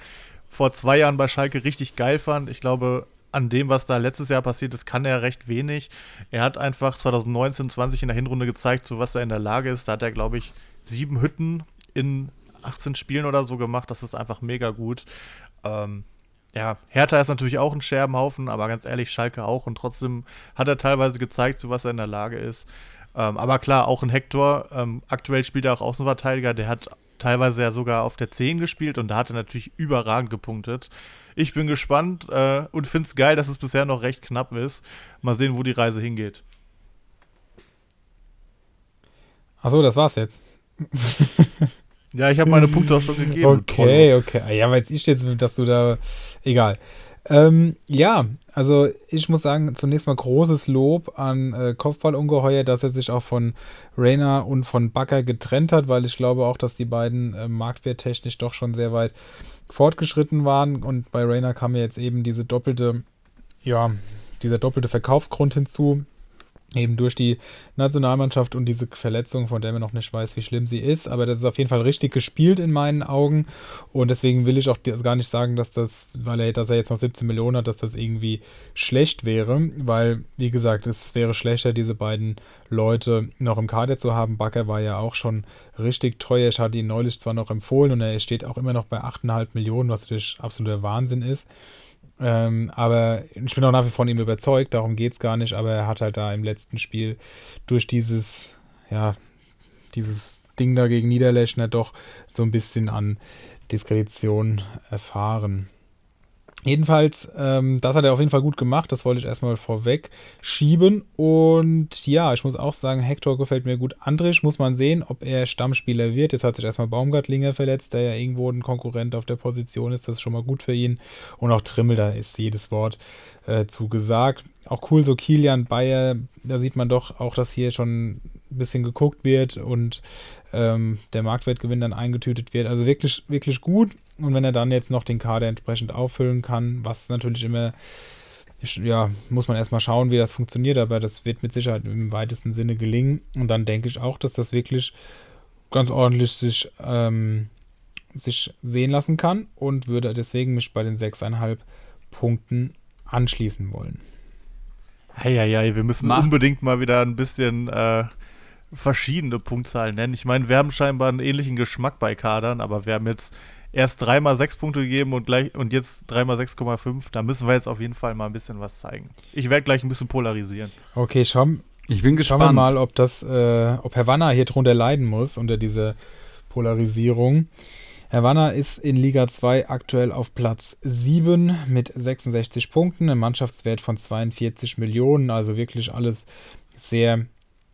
vor zwei Jahren bei Schalke richtig geil fand. Ich glaube, an dem, was da letztes Jahr passiert ist, kann er recht wenig. Er hat einfach 2019, 20 in der Hinrunde gezeigt, zu was er in der Lage ist. Da hat er, glaube ich, sieben Hütten in 18 Spielen oder so gemacht. Das ist einfach mega gut. Ähm, ja, Hertha ist natürlich auch ein Scherbenhaufen, aber ganz ehrlich, Schalke auch. Und trotzdem hat er teilweise gezeigt, zu was er in der Lage ist. Ähm, aber klar, auch ein Hector. Ähm, aktuell spielt er auch Außenverteidiger. Der hat teilweise ja sogar auf der 10 gespielt und da hat er natürlich überragend gepunktet. Ich bin gespannt äh, und finde es geil, dass es bisher noch recht knapp ist. Mal sehen, wo die Reise hingeht. Achso, das war's jetzt. Ja, ich habe meine Punkte auch schon gegeben. Okay, okay. Ah, ja, weil jetzt ich jetzt, dass du da. Egal. Ähm, ja, also ich muss sagen, zunächst mal großes Lob an äh, Kopfballungeheuer, dass er sich auch von Rainer und von Bakker getrennt hat, weil ich glaube auch, dass die beiden äh, marktwerttechnisch doch schon sehr weit fortgeschritten waren. Und bei Rainer kam ja jetzt eben diese doppelte, ja, dieser doppelte Verkaufsgrund hinzu, eben durch die Nationalmannschaft und diese Verletzung, von der man noch nicht weiß, wie schlimm sie ist. Aber das ist auf jeden Fall richtig gespielt in meinen Augen. Und deswegen will ich auch gar nicht sagen, dass das, weil er, dass er jetzt noch 17 Millionen hat, dass das irgendwie schlecht wäre. Weil, wie gesagt, es wäre schlechter, diese beiden Leute noch im Kader zu haben. Bakker war ja auch schon richtig teuer. Ich hatte ihn neulich zwar noch empfohlen und er steht auch immer noch bei 8,5 Millionen, was natürlich absoluter Wahnsinn ist. Ähm, aber ich bin auch nach wie vor von ihm überzeugt, darum geht es gar nicht, aber er hat halt da im letzten Spiel durch dieses, ja, dieses Ding da gegen Niederlechner doch so ein bisschen an Diskretion erfahren. Jedenfalls, ähm, das hat er auf jeden Fall gut gemacht. Das wollte ich erstmal vorweg schieben. Und ja, ich muss auch sagen, Hector gefällt mir gut. Andrisch muss man sehen, ob er Stammspieler wird. Jetzt hat sich erstmal Baumgartlinger verletzt, der ja irgendwo ein Konkurrent auf der Position ist. Das ist schon mal gut für ihn. Und auch Trimmel, da ist jedes Wort äh, zu gesagt. Auch cool, so Kilian Bayer, da sieht man doch auch, dass hier schon ein bisschen geguckt wird und ähm, der Marktwertgewinn dann eingetütet wird. Also wirklich, wirklich gut. Und wenn er dann jetzt noch den Kader entsprechend auffüllen kann, was natürlich immer, ja, muss man erstmal schauen, wie das funktioniert, aber das wird mit Sicherheit im weitesten Sinne gelingen. Und dann denke ich auch, dass das wirklich ganz ordentlich sich, ähm, sich sehen lassen kann und würde deswegen mich bei den 6,5 Punkten anschließen wollen. Eieiei, wir müssen Mach. unbedingt mal wieder ein bisschen äh, verschiedene Punktzahlen nennen. Ich meine, wir haben scheinbar einen ähnlichen Geschmack bei Kadern, aber wir haben jetzt erst dreimal sechs Punkte gegeben und, gleich, und jetzt dreimal 6,5. Da müssen wir jetzt auf jeden Fall mal ein bisschen was zeigen. Ich werde gleich ein bisschen polarisieren. Okay, schauen, ich bin gespannt. Schauen wir mal, ob, das, äh, ob Herr Wanner hier drunter leiden muss unter dieser Polarisierung. Herr Wanner ist in Liga 2 aktuell auf Platz 7 mit 66 Punkten, einem Mannschaftswert von 42 Millionen, also wirklich alles sehr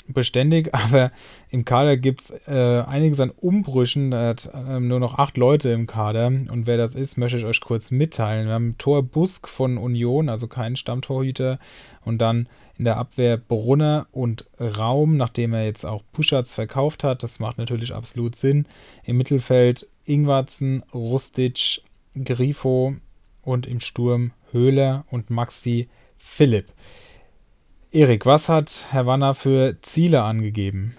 beständig, (laughs) aber im Kader gibt es äh, einiges an Umbrüchen. Da hat äh, nur noch acht Leute im Kader. Und wer das ist, möchte ich euch kurz mitteilen. Wir haben Tor Busk von Union, also kein Stammtorhüter. Und dann in der Abwehr Brunner und Raum, nachdem er jetzt auch Puschatz verkauft hat. Das macht natürlich absolut Sinn. Im Mittelfeld Ingwarzen, Rustic, Grifo und im Sturm Höhler und Maxi Philipp. Erik, was hat Herr Wanner für Ziele angegeben?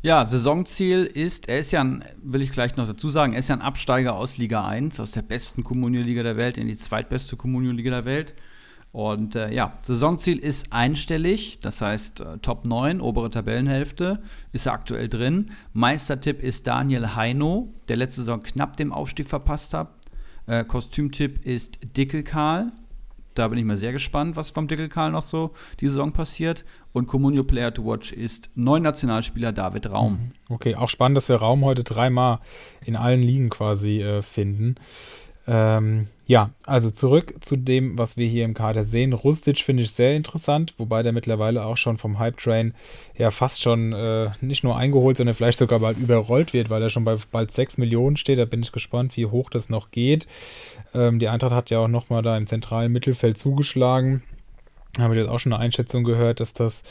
Ja, Saisonziel ist, er ist ja, ein, will ich gleich noch dazu sagen, er ist ja ein Absteiger aus Liga 1, aus der besten Kommunio-Liga der Welt in die zweitbeste Kommunio-Liga der Welt. Und äh, ja, Saisonziel ist einstellig, das heißt äh, Top 9, obere Tabellenhälfte, ist er aktuell drin. Meistertipp ist Daniel Heino, der letzte Saison knapp den Aufstieg verpasst hat. Äh, Kostümtipp ist Dickel Karl, da bin ich mal sehr gespannt, was vom Dickelkarl noch so die Saison passiert. Und Comunio Player to Watch ist neun Nationalspieler David Raum. Mhm. Okay, auch spannend, dass wir Raum heute dreimal in allen Ligen quasi äh, finden. Ähm, ja, also zurück zu dem, was wir hier im Kader sehen. Rustic finde ich sehr interessant, wobei der mittlerweile auch schon vom Hype-Train ja fast schon äh, nicht nur eingeholt, sondern vielleicht sogar bald überrollt wird, weil er schon bei bald 6 Millionen steht. Da bin ich gespannt, wie hoch das noch geht. Ähm, die Eintracht hat ja auch nochmal da im zentralen Mittelfeld zugeschlagen. Habe ich jetzt auch schon eine Einschätzung gehört, dass das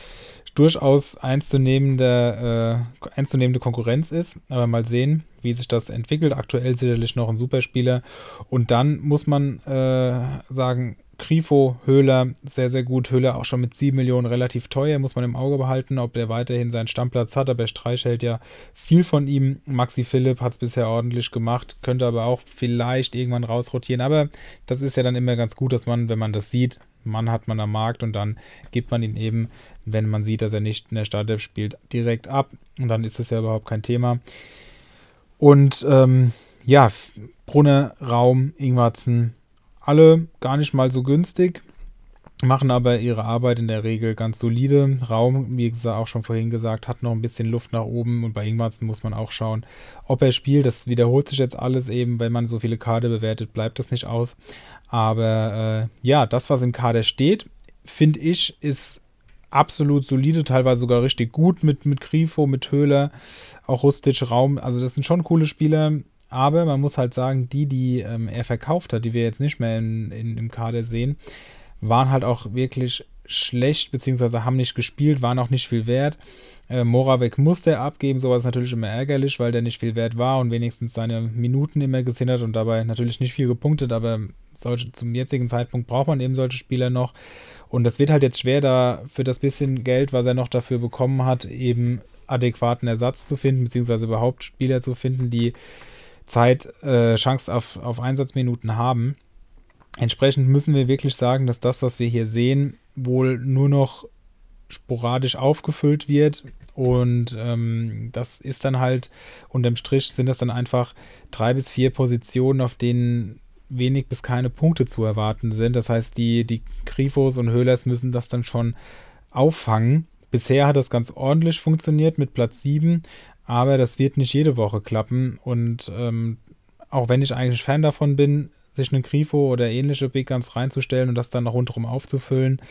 durchaus ernstzunehmende, äh, ernstzunehmende Konkurrenz ist. Aber mal sehen, wie sich das entwickelt. Aktuell sicherlich noch ein Superspieler. Und dann muss man äh, sagen, Grifo, Höhler, sehr, sehr gut. Höhler auch schon mit 7 Millionen relativ teuer, muss man im Auge behalten, ob der weiterhin seinen Stammplatz hat. Aber Streich hält ja viel von ihm. Maxi Philipp hat es bisher ordentlich gemacht, könnte aber auch vielleicht irgendwann rausrotieren. Aber das ist ja dann immer ganz gut, dass man, wenn man das sieht, Mann hat man am Markt und dann gibt man ihn eben, wenn man sieht, dass er nicht in der Startelf spielt, direkt ab. Und dann ist das ja überhaupt kein Thema. Und ähm, ja, Brunner, Raum, Ingwarzen, alle gar nicht mal so günstig, machen aber ihre Arbeit in der Regel ganz solide. Raum, wie gesagt, auch schon vorhin gesagt, hat noch ein bisschen Luft nach oben und bei Ingwarzen muss man auch schauen, ob er spielt. Das wiederholt sich jetzt alles eben, wenn man so viele Kader bewertet, bleibt das nicht aus. Aber äh, ja, das, was im Kader steht, finde ich, ist absolut solide, teilweise sogar richtig gut mit, mit Grifo, mit Höhler, auch Rustic, Raum. Also das sind schon coole Spieler. Aber man muss halt sagen, die, die ähm, er verkauft hat, die wir jetzt nicht mehr in, in, im Kader sehen, waren halt auch wirklich schlecht, beziehungsweise haben nicht gespielt, waren auch nicht viel wert. Äh, Moravec musste er abgeben, sowas ist natürlich immer ärgerlich, weil der nicht viel wert war und wenigstens seine Minuten immer gesehen hat und dabei natürlich nicht viel gepunktet, aber solche, zum jetzigen Zeitpunkt braucht man eben solche Spieler noch. Und das wird halt jetzt schwer, da für das bisschen Geld, was er noch dafür bekommen hat, eben adäquaten Ersatz zu finden, beziehungsweise überhaupt Spieler zu finden, die Zeit, äh, Chance auf, auf Einsatzminuten haben. Entsprechend müssen wir wirklich sagen, dass das, was wir hier sehen, wohl nur noch sporadisch aufgefüllt wird. Und ähm, das ist dann halt, unterm Strich sind das dann einfach drei bis vier Positionen, auf denen wenig bis keine Punkte zu erwarten sind. Das heißt, die, die Grifos und Höhlers müssen das dann schon auffangen. Bisher hat das ganz ordentlich funktioniert mit Platz 7, aber das wird nicht jede Woche klappen. Und ähm, auch wenn ich eigentlich Fan davon bin, sich einen Grifo oder ähnliche Big Guns reinzustellen und das dann noch rundherum aufzufüllen,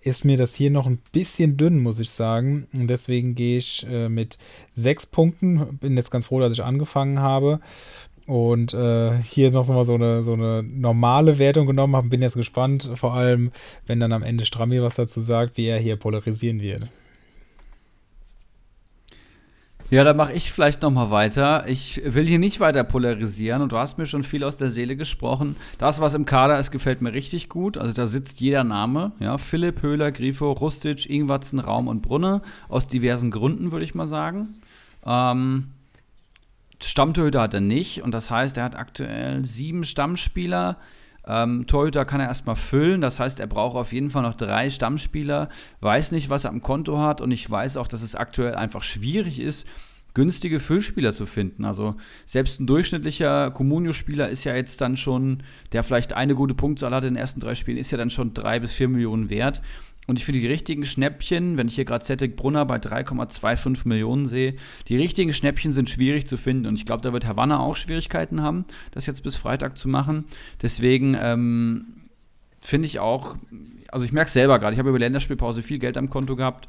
ist mir das hier noch ein bisschen dünn, muss ich sagen. Und deswegen gehe ich äh, mit sechs Punkten. Bin jetzt ganz froh, dass ich angefangen habe. Und äh, hier noch mal so eine, so eine normale Wertung genommen habe. Bin jetzt gespannt, vor allem, wenn dann am Ende Strammi was dazu sagt, wie er hier polarisieren wird. Ja, da mache ich vielleicht noch mal weiter. Ich will hier nicht weiter polarisieren und du hast mir schon viel aus der Seele gesprochen. Das, was im Kader ist, gefällt mir richtig gut. Also da sitzt jeder Name. Ja, Philipp, Höhler, Grifo, Rustic, Ingwatzen, Raum und Brunne. Aus diversen Gründen, würde ich mal sagen. Ähm, Stammtorhüter hat er nicht und das heißt, er hat aktuell sieben Stammspieler. Ähm, Torhüter kann er erstmal füllen, das heißt, er braucht auf jeden Fall noch drei Stammspieler, weiß nicht, was er am Konto hat und ich weiß auch, dass es aktuell einfach schwierig ist, günstige Füllspieler zu finden. Also selbst ein durchschnittlicher Comunio-Spieler ist ja jetzt dann schon, der vielleicht eine gute Punktzahl hat in den ersten drei Spielen, ist ja dann schon drei bis vier Millionen wert. Und ich finde die richtigen Schnäppchen, wenn ich hier gerade Cedric Brunner bei 3,25 Millionen sehe, die richtigen Schnäppchen sind schwierig zu finden. Und ich glaube, da wird Havanna auch Schwierigkeiten haben, das jetzt bis Freitag zu machen. Deswegen ähm, finde ich auch, also ich merke es selber gerade, ich habe über Länderspielpause viel Geld am Konto gehabt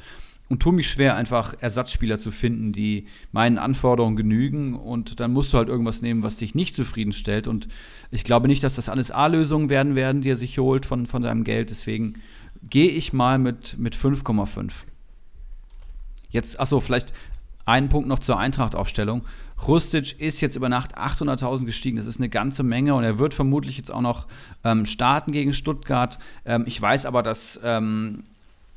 und tue mich schwer, einfach Ersatzspieler zu finden, die meinen Anforderungen genügen. Und dann musst du halt irgendwas nehmen, was dich nicht zufriedenstellt. Und ich glaube nicht, dass das alles A-Lösungen werden werden, die er sich holt von, von seinem Geld. Deswegen gehe ich mal mit, mit 5,5. Jetzt, achso, vielleicht Einen Punkt noch zur Eintracht-Aufstellung. Rustic ist jetzt über Nacht 800.000 gestiegen. Das ist eine ganze Menge und er wird vermutlich jetzt auch noch ähm, starten gegen Stuttgart. Ähm, ich weiß aber, dass ähm,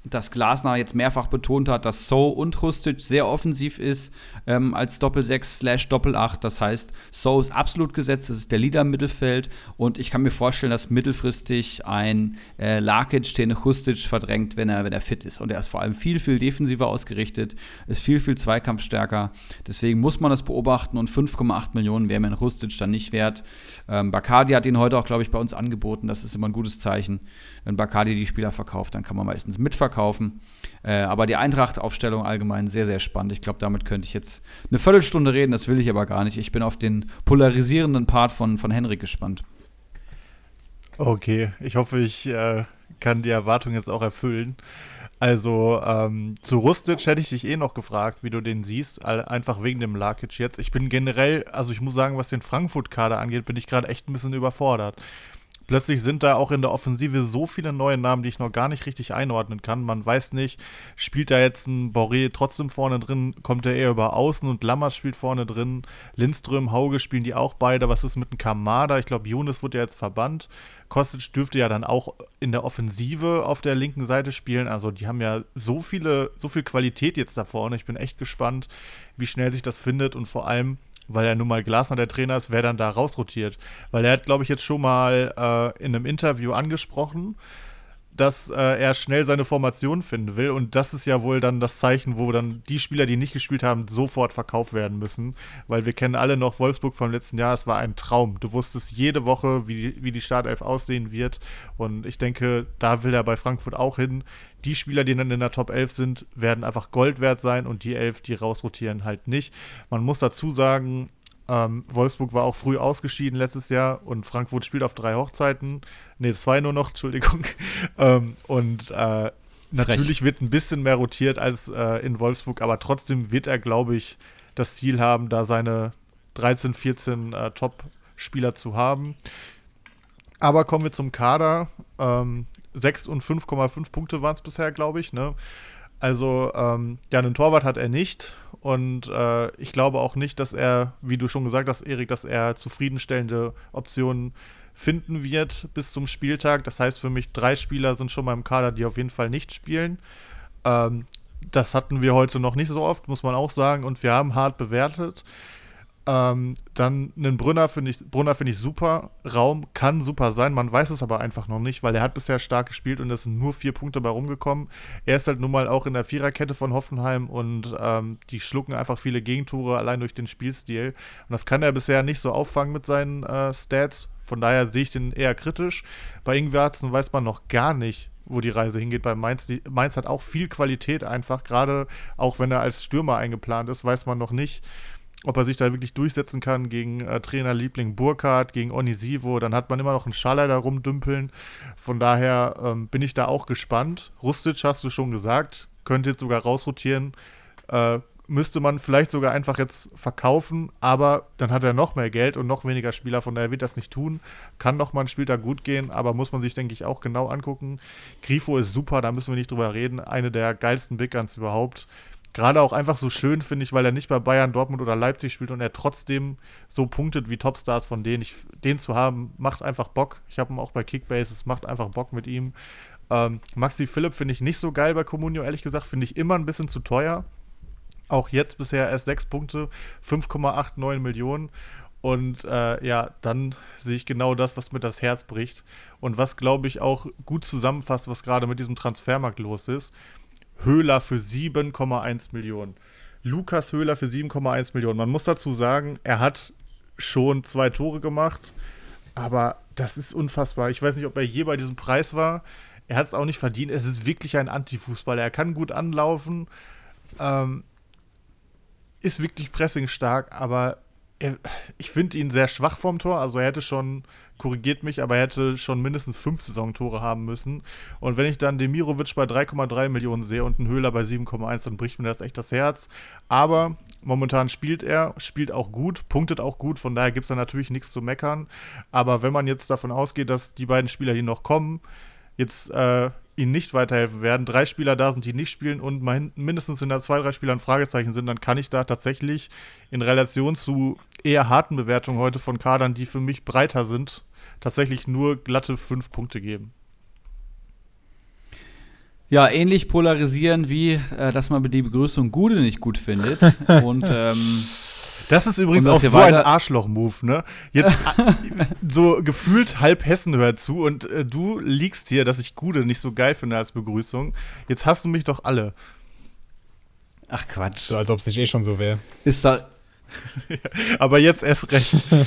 dass Glasner jetzt mehrfach betont hat, dass So und Rustic sehr offensiv ist ähm, als Doppel-6 slash Doppel-8. Das heißt, So ist absolut gesetzt, das ist der Leader im Mittelfeld und ich kann mir vorstellen, dass mittelfristig ein äh, Lakic den Rustic verdrängt, wenn er, wenn er fit ist. Und er ist vor allem viel, viel defensiver ausgerichtet, ist viel, viel zweikampfstärker. Deswegen muss man das beobachten und 5,8 Millionen wäre mir ein Rustic dann nicht wert. Ähm, Bacardi hat ihn heute auch, glaube ich, bei uns angeboten. Das ist immer ein gutes Zeichen. Wenn Bacardi die Spieler verkauft, dann kann man meistens mitverkaufen verkaufen. Äh, aber die Eintracht-Aufstellung allgemein sehr, sehr spannend. Ich glaube, damit könnte ich jetzt eine Viertelstunde reden, das will ich aber gar nicht. Ich bin auf den polarisierenden Part von, von Henrik gespannt. Okay, ich hoffe, ich äh, kann die Erwartung jetzt auch erfüllen. Also ähm, zu Rustic hätte ich dich eh noch gefragt, wie du den siehst, einfach wegen dem Larkic jetzt. Ich bin generell, also ich muss sagen, was den Frankfurt-Kader angeht, bin ich gerade echt ein bisschen überfordert plötzlich sind da auch in der Offensive so viele neue Namen, die ich noch gar nicht richtig einordnen kann. Man weiß nicht, spielt da jetzt ein Boré trotzdem vorne drin, kommt er eher über Außen und Lammers spielt vorne drin. Lindström, Hauge spielen die auch beide. Was ist mit einem Kamada? Ich glaube, Younes wurde ja jetzt verbannt. Kostic dürfte ja dann auch in der Offensive auf der linken Seite spielen. Also die haben ja so viele, so viel Qualität jetzt da vorne. Ich bin echt gespannt, wie schnell sich das findet und vor allem, weil er nun mal Glasner der Trainer ist, wer dann da rausrotiert. Weil er hat, glaube ich, jetzt schon mal äh, in einem Interview angesprochen, dass äh, er schnell seine Formation finden will. Und das ist ja wohl dann das Zeichen, wo dann die Spieler, die nicht gespielt haben, sofort verkauft werden müssen. Weil wir kennen alle noch Wolfsburg vom letzten Jahr. Es war ein Traum. Du wusstest jede Woche, wie, wie die Startelf aussehen wird. Und ich denke, da will er bei Frankfurt auch hin. Die Spieler, die dann in der Top 11 sind, werden einfach Gold wert sein und die 11, die rausrotieren, halt nicht. Man muss dazu sagen, ähm, Wolfsburg war auch früh ausgeschieden letztes Jahr und Frankfurt spielt auf drei Hochzeiten. Ne, zwei nur noch, (laughs) Entschuldigung. ähm, und äh, natürlich wird ein bisschen mehr rotiert als äh, in Wolfsburg, aber trotzdem wird er, glaube ich, das Ziel haben, da seine 13, 14 äh, Top-Spieler zu haben. Aber kommen wir zum Kader. Ähm, 6 und 5,5 Punkte waren es bisher, glaube ich. Ne? Also, ähm, ja, einen Torwart hat er nicht. Und äh, ich glaube auch nicht, dass er, wie du schon gesagt hast, Erik, dass er zufriedenstellende Optionen finden wird bis zum Spieltag. Das heißt für mich, drei Spieler sind schon mal im Kader, die auf jeden Fall nicht spielen. Ähm, das hatten wir heute noch nicht so oft, muss man auch sagen. Und wir haben hart bewertet. Ähm, dann einen Brunner finde ich, Brunner finde ich super. Raum kann super sein, man weiß es aber einfach noch nicht, weil er hat bisher stark gespielt und es sind nur vier Punkte bei rumgekommen. Er ist halt nun mal auch in der Viererkette von Hoffenheim und ähm, die schlucken einfach viele Gegentore allein durch den Spielstil. Und das kann er bisher nicht so auffangen mit seinen äh, Stats. Von daher sehe ich den eher kritisch. Bei Ingwerzen weiß man noch gar nicht, wo die Reise hingeht. Bei Mainz, die, Mainz hat auch viel Qualität einfach, gerade auch wenn er als Stürmer eingeplant ist, weiß man noch nicht ob er sich da wirklich durchsetzen kann gegen äh, Trainerliebling Burkhardt, gegen Onisivo, dann hat man immer noch einen Schaller da rumdümpeln. Von daher ähm, bin ich da auch gespannt. Rustic hast du schon gesagt, könnte jetzt sogar rausrotieren. Äh, müsste man vielleicht sogar einfach jetzt verkaufen, aber dann hat er noch mehr Geld und noch weniger Spieler, von daher wird das nicht tun. Kann noch mal ein Spiel da gut gehen, aber muss man sich, denke ich, auch genau angucken. Grifo ist super, da müssen wir nicht drüber reden. Eine der geilsten Big Guns überhaupt gerade auch einfach so schön, finde ich, weil er nicht bei Bayern, Dortmund oder Leipzig spielt und er trotzdem so punktet wie Topstars, von denen ich, den zu haben, macht einfach Bock. Ich habe ihn auch bei Kickbase, es macht einfach Bock mit ihm. Ähm, Maxi Philipp finde ich nicht so geil bei Comunio, ehrlich gesagt, finde ich immer ein bisschen zu teuer. Auch jetzt bisher erst sechs Punkte, 5,89 Millionen. Und äh, ja, dann sehe ich genau das, was mir das Herz bricht. Und was, glaube ich, auch gut zusammenfasst, was gerade mit diesem Transfermarkt los ist. Höhler für 7,1 Millionen. Lukas Höhler für 7,1 Millionen. Man muss dazu sagen, er hat schon zwei Tore gemacht, aber das ist unfassbar. Ich weiß nicht, ob er je bei diesem Preis war. Er hat es auch nicht verdient. Es ist wirklich ein Antifußballer. Er kann gut anlaufen, ähm, ist wirklich pressing stark, aber er, ich finde ihn sehr schwach vom Tor. Also er hätte schon korrigiert mich, aber er hätte schon mindestens fünf Saisontore haben müssen. Und wenn ich dann Demirovic bei 3,3 Millionen sehe und einen Höhler bei 7,1, dann bricht mir das echt das Herz. Aber momentan spielt er, spielt auch gut, punktet auch gut, von daher gibt es da natürlich nichts zu meckern. Aber wenn man jetzt davon ausgeht, dass die beiden Spieler, die noch kommen, jetzt äh, ihnen nicht weiterhelfen werden, drei Spieler da sind, die nicht spielen und mindestens hinter zwei, drei Spielern Fragezeichen sind, dann kann ich da tatsächlich in Relation zu eher harten Bewertungen heute von Kadern, die für mich breiter sind, tatsächlich nur glatte fünf Punkte geben. Ja, ähnlich polarisieren wie, äh, dass man die Begrüßung Gude nicht gut findet. (laughs) und ähm, das ist übrigens auch so ein Arschloch-Move, ne? Jetzt (laughs) so gefühlt halb Hessen hört zu und äh, du liegst hier, dass ich Gude nicht so geil finde als Begrüßung. Jetzt hast du mich doch alle. Ach Quatsch. So als ob es nicht eh schon so wäre. Ist da. (laughs) Aber jetzt erst recht. (laughs)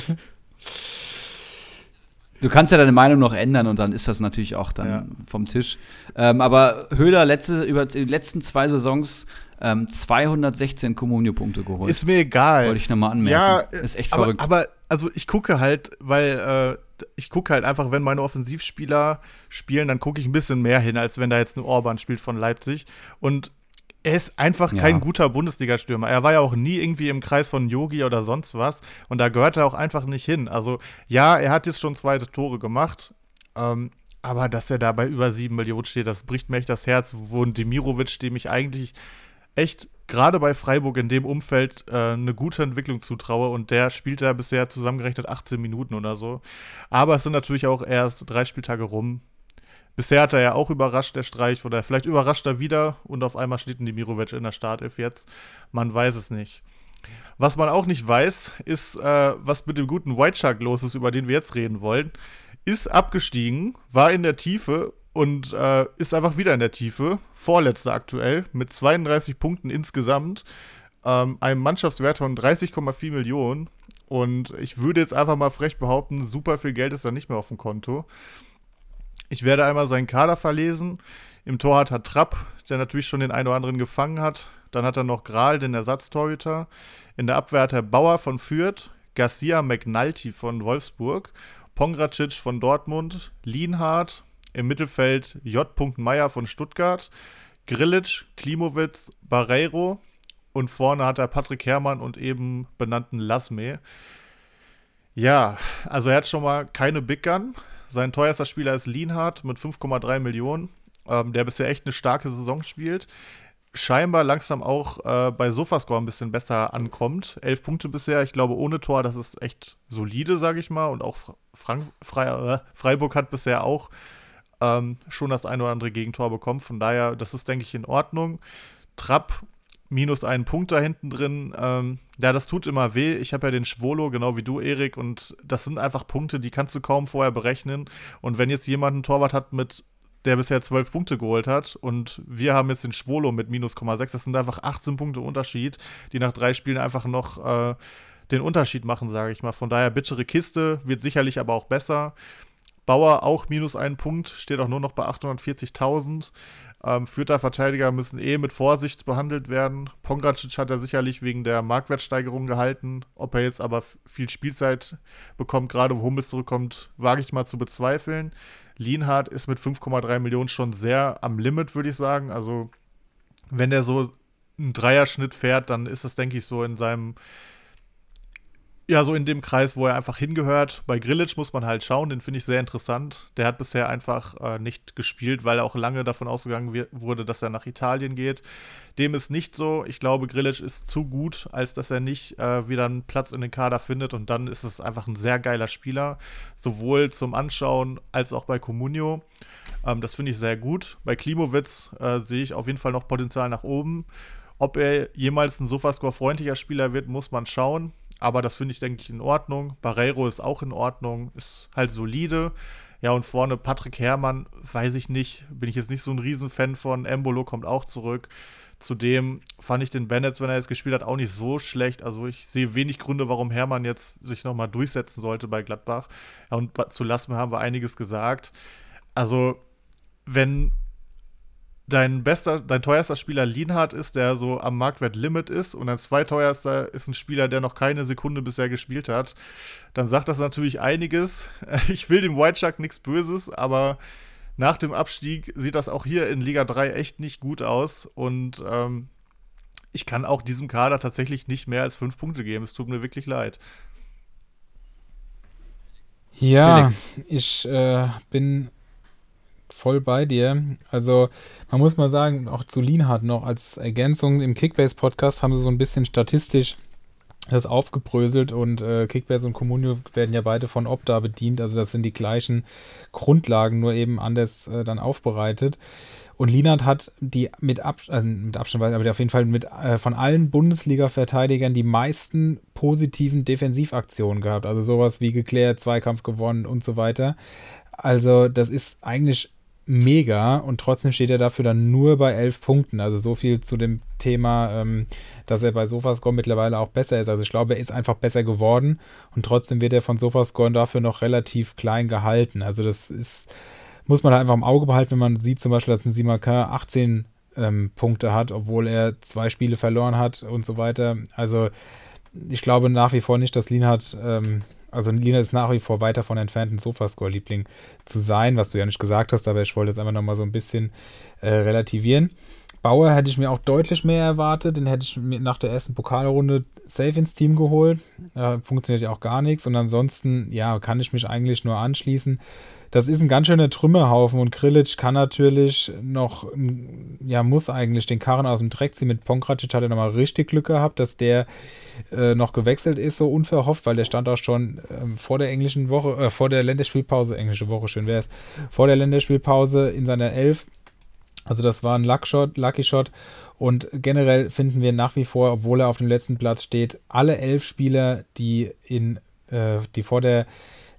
Du kannst ja deine Meinung noch ändern und dann ist das natürlich auch dann ja. vom Tisch. Ähm, aber Höhler letzte, über die letzten zwei Saisons ähm, 216 Kommunio-Punkte geholt. Ist mir egal. Wollte ich nochmal anmerken. Ja, ist echt aber, verrückt. Aber also ich gucke halt, weil äh, ich gucke halt einfach, wenn meine Offensivspieler spielen, dann gucke ich ein bisschen mehr hin, als wenn da jetzt ein Orban spielt von Leipzig. Und er ist einfach ja. kein guter Bundesliga-Stürmer. Er war ja auch nie irgendwie im Kreis von Yogi oder sonst was. Und da gehört er auch einfach nicht hin. Also, ja, er hat jetzt schon zweite Tore gemacht. Ähm, aber dass er da bei über sieben Millionen steht, das bricht mir echt das Herz. Wo ein Demirovic, dem ich eigentlich echt gerade bei Freiburg in dem Umfeld äh, eine gute Entwicklung zutraue und der spielt da bisher zusammengerechnet 18 Minuten oder so. Aber es sind natürlich auch erst drei Spieltage rum. Bisher hat er ja auch überrascht, der Streich, oder vielleicht überrascht er wieder und auf einmal steht ein Dimirovic in der Startelf jetzt. Man weiß es nicht. Was man auch nicht weiß, ist, äh, was mit dem guten White Shark los ist, über den wir jetzt reden wollen. Ist abgestiegen, war in der Tiefe und äh, ist einfach wieder in der Tiefe. Vorletzter aktuell mit 32 Punkten insgesamt. Ähm, einem Mannschaftswert von 30,4 Millionen. Und ich würde jetzt einfach mal frech behaupten, super viel Geld ist da nicht mehr auf dem Konto. Ich werde einmal seinen Kader verlesen. Im Tor hat er Trapp, der natürlich schon den einen oder anderen gefangen hat. Dann hat er noch Gral, den Ersatztorhüter. In der Abwehr hat er Bauer von Fürth, Garcia McNulty von Wolfsburg, Pongracic von Dortmund, Lienhardt, im Mittelfeld J. Meyer von Stuttgart, Grillitsch, Klimowitz, Barreiro und vorne hat er Patrick Herrmann und eben benannten Lasme. Ja, also er hat schon mal keine Big Gun. Sein teuerster Spieler ist Lienhardt mit 5,3 Millionen, ähm, der bisher echt eine starke Saison spielt. Scheinbar langsam auch äh, bei Sofascore ein bisschen besser ankommt. Elf Punkte bisher, ich glaube ohne Tor, das ist echt solide, sage ich mal. Und auch Frank Fre äh, Freiburg hat bisher auch ähm, schon das ein oder andere Gegentor bekommen. Von daher, das ist, denke ich, in Ordnung. Trapp minus einen Punkt da hinten drin. Ähm, ja, das tut immer weh. Ich habe ja den Schwolo, genau wie du, Erik, und das sind einfach Punkte, die kannst du kaum vorher berechnen. Und wenn jetzt jemand einen Torwart hat mit der bisher zwölf Punkte geholt hat und wir haben jetzt den Schwolo mit minus 0,6. Das sind einfach 18 Punkte Unterschied, die nach drei Spielen einfach noch äh, den Unterschied machen, sage ich mal. Von daher bittere Kiste, wird sicherlich aber auch besser. Bauer auch minus einen Punkt, steht auch nur noch bei 840.000. Ähm, Fürther Verteidiger müssen eh mit Vorsicht behandelt werden. Pongracic hat er sicherlich wegen der Marktwertsteigerung gehalten. Ob er jetzt aber viel Spielzeit bekommt, gerade wo Hummels zurückkommt, wage ich mal zu bezweifeln. Lienhardt ist mit 5,3 Millionen schon sehr am Limit, würde ich sagen. Also, wenn er so einen Dreierschnitt fährt, dann ist das, denke ich, so in seinem ja, so in dem Kreis, wo er einfach hingehört. Bei Grillitsch muss man halt schauen, den finde ich sehr interessant. Der hat bisher einfach äh, nicht gespielt, weil er auch lange davon ausgegangen wurde, dass er nach Italien geht. Dem ist nicht so. Ich glaube, Grillitsch ist zu gut, als dass er nicht äh, wieder einen Platz in den Kader findet. Und dann ist es einfach ein sehr geiler Spieler, sowohl zum Anschauen als auch bei Comunio. Ähm, das finde ich sehr gut. Bei Klimowitz äh, sehe ich auf jeden Fall noch Potenzial nach oben. Ob er jemals ein Sofascore-freundlicher Spieler wird, muss man schauen. Aber das finde ich, denke ich, in Ordnung. Barreiro ist auch in Ordnung, ist halt solide. Ja, und vorne Patrick Herrmann, weiß ich nicht, bin ich jetzt nicht so ein Riesenfan von. Embolo kommt auch zurück. Zudem fand ich den Bennett, wenn er jetzt gespielt hat, auch nicht so schlecht. Also ich sehe wenig Gründe, warum Hermann jetzt sich nochmal durchsetzen sollte bei Gladbach. Ja, und zu Lassen haben wir einiges gesagt. Also, wenn dein bester, dein teuerster Spieler Lienhardt ist, der so am Marktwert Limit ist, und dein zweiteuerster ist ein Spieler, der noch keine Sekunde bisher gespielt hat, dann sagt das natürlich einiges. (laughs) Ich will dem White Shark nichts Böses, aber nach dem Abstieg sieht das auch hier in Liga 3 echt nicht gut aus. Und ähm, ich kann auch diesem Kader tatsächlich nicht mehr als fünf Punkte geben. Es tut mir wirklich leid. Ja, Felix. ich äh, bin voll bei dir. Also man muss mal sagen, auch zu Lienhardt noch als Ergänzung im Kickbase-Podcast haben sie so ein bisschen statistisch das aufgebröselt und äh, Kickbase und Communio werden ja beide von Opta bedient, also das sind die gleichen Grundlagen, nur eben anders äh, dann aufbereitet. Und Lienert hat die mit, Ab äh, mit Abstand, aber auf jeden Fall mit äh, von allen Bundesliga-Verteidigern die meisten positiven Defensivaktionen gehabt. Also sowas wie geklärt, Zweikampf gewonnen und so weiter. Also das ist eigentlich mega und trotzdem steht er dafür dann nur bei elf Punkten. Also so viel zu dem Thema, ähm, dass er bei Sofascore mittlerweile auch besser ist. Also ich glaube, er ist einfach besser geworden und trotzdem wird er von Sofascore dafür noch relativ klein gehalten. Also das ist, muss man halt einfach im Auge behalten, wenn man sieht zum Beispiel, dass ein Simaka 18 ähm, Punkte hat, obwohl er zwei Spiele verloren hat und so weiter. Also ich glaube nach wie vor nicht, dass Lienhardt ähm, also Lina ist nach wie vor weit davon entfernt, ein Sofascore-Liebling zu sein, was du ja nicht gesagt hast, aber ich wollte jetzt einfach nochmal so ein bisschen äh, relativieren. Bauer hätte ich mir auch deutlich mehr erwartet. Den hätte ich mir nach der ersten Pokalrunde safe ins Team geholt. Äh, funktioniert ja auch gar nichts. Und ansonsten, ja, kann ich mich eigentlich nur anschließen das ist ein ganz schöner Trümmerhaufen und Grilic kann natürlich noch, ja, muss eigentlich den Karren aus dem Dreck ziehen. Mit Pongracic hat er nochmal richtig Glück gehabt, dass der äh, noch gewechselt ist, so unverhofft, weil der stand auch schon äh, vor der englischen Woche, äh, vor der Länderspielpause, englische Woche, schön wäre es, vor der Länderspielpause in seiner Elf. Also das war ein Luckshot, Lucky Shot und generell finden wir nach wie vor, obwohl er auf dem letzten Platz steht, alle elf Spieler, die in, äh, die vor der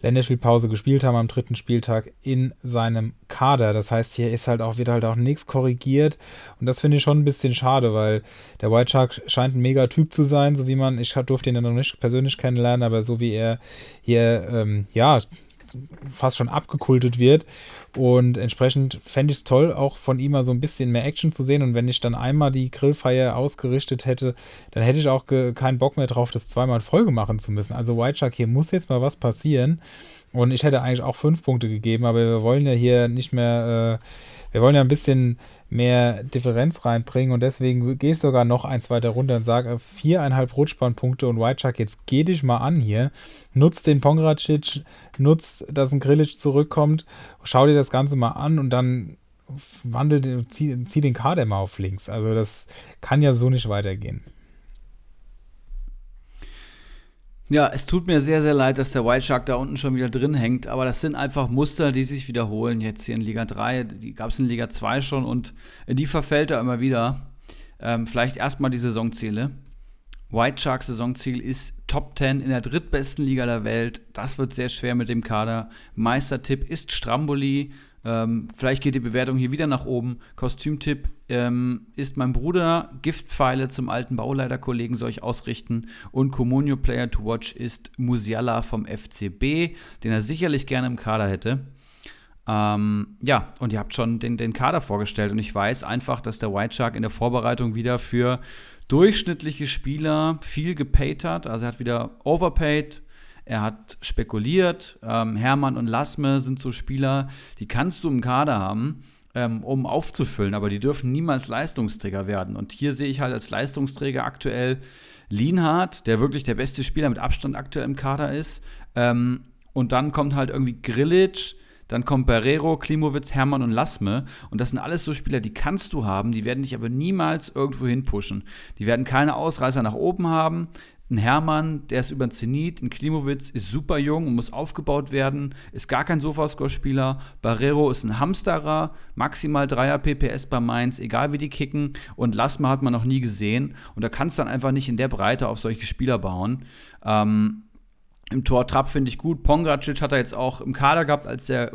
Länderspielpause gespielt haben am dritten Spieltag in seinem Kader. Das heißt, hier ist halt auch, wird halt auch nichts korrigiert. Und das finde ich schon ein bisschen schade, weil der White Shark scheint ein mega Typ zu sein, so wie man, ich durfte ihn ja noch nicht persönlich kennenlernen, aber so wie er hier, ähm, ja, fast schon abgekultet wird. Und entsprechend fände ich es toll, auch von ihm mal so ein bisschen mehr Action zu sehen. Und wenn ich dann einmal die Grillfeier ausgerichtet hätte, dann hätte ich auch keinen Bock mehr drauf, das zweimal in Folge machen zu müssen. Also White Shark, hier muss jetzt mal was passieren. Und ich hätte eigentlich auch fünf Punkte gegeben, aber wir wollen ja hier nicht mehr, äh, wir wollen ja ein bisschen mehr Differenz reinbringen und deswegen gehe ich sogar noch eins weiter runter und sage viereinhalb Rutschbahnpunkte und White Shark, jetzt geh dich mal an hier, nutz den Pongracic, nutz, dass ein Grillic zurückkommt, schau dir das Ganze mal an und dann wandel, zieh, zieh den Kader mal auf links. Also das kann ja so nicht weitergehen. Ja, es tut mir sehr, sehr leid, dass der White Shark da unten schon wieder drin hängt, aber das sind einfach Muster, die sich wiederholen jetzt hier in Liga 3. Die gab es in Liga 2 schon und in die verfällt er immer wieder. Ähm, vielleicht erstmal die Saisonziele. White Shark Saisonziel ist Top 10 in der drittbesten Liga der Welt. Das wird sehr schwer mit dem Kader. Meistertipp ist Stramboli. Ähm, vielleicht geht die Bewertung hier wieder nach oben. Kostümtipp ähm, ist mein Bruder. Giftpfeile zum alten Bauleiterkollegen soll ich ausrichten. Und Communio Player to Watch ist Musiala vom FCB, den er sicherlich gerne im Kader hätte. Ähm, ja, und ihr habt schon den, den Kader vorgestellt. Und ich weiß einfach, dass der White Shark in der Vorbereitung wieder für durchschnittliche Spieler viel gepaid hat. Also er hat wieder overpaid, er hat spekuliert. Ähm, Hermann und Lasme sind so Spieler, die kannst du im Kader haben, ähm, um aufzufüllen, aber die dürfen niemals Leistungsträger werden. Und hier sehe ich halt als Leistungsträger aktuell Lienhardt, der wirklich der beste Spieler mit Abstand aktuell im Kader ist. Ähm, und dann kommt halt irgendwie Grillitsch, dann kommt Barrero, Klimowitz, Hermann und Lasme. Und das sind alles so Spieler, die kannst du haben, die werden dich aber niemals irgendwo hinpushen. Die werden keine Ausreißer nach oben haben. Ein Hermann, der ist über den Zenit. Ein Klimowitz ist super jung und muss aufgebaut werden. Ist gar kein Sofascore-Spieler. Barrero ist ein Hamsterer. Maximal 3er PPS bei Mainz, egal wie die kicken. Und Lasma hat man noch nie gesehen. Und da kannst du dann einfach nicht in der Breite auf solche Spieler bauen. Ähm, im Tor Trapp finde ich gut. Pongracic hat er jetzt auch im Kader gehabt, als der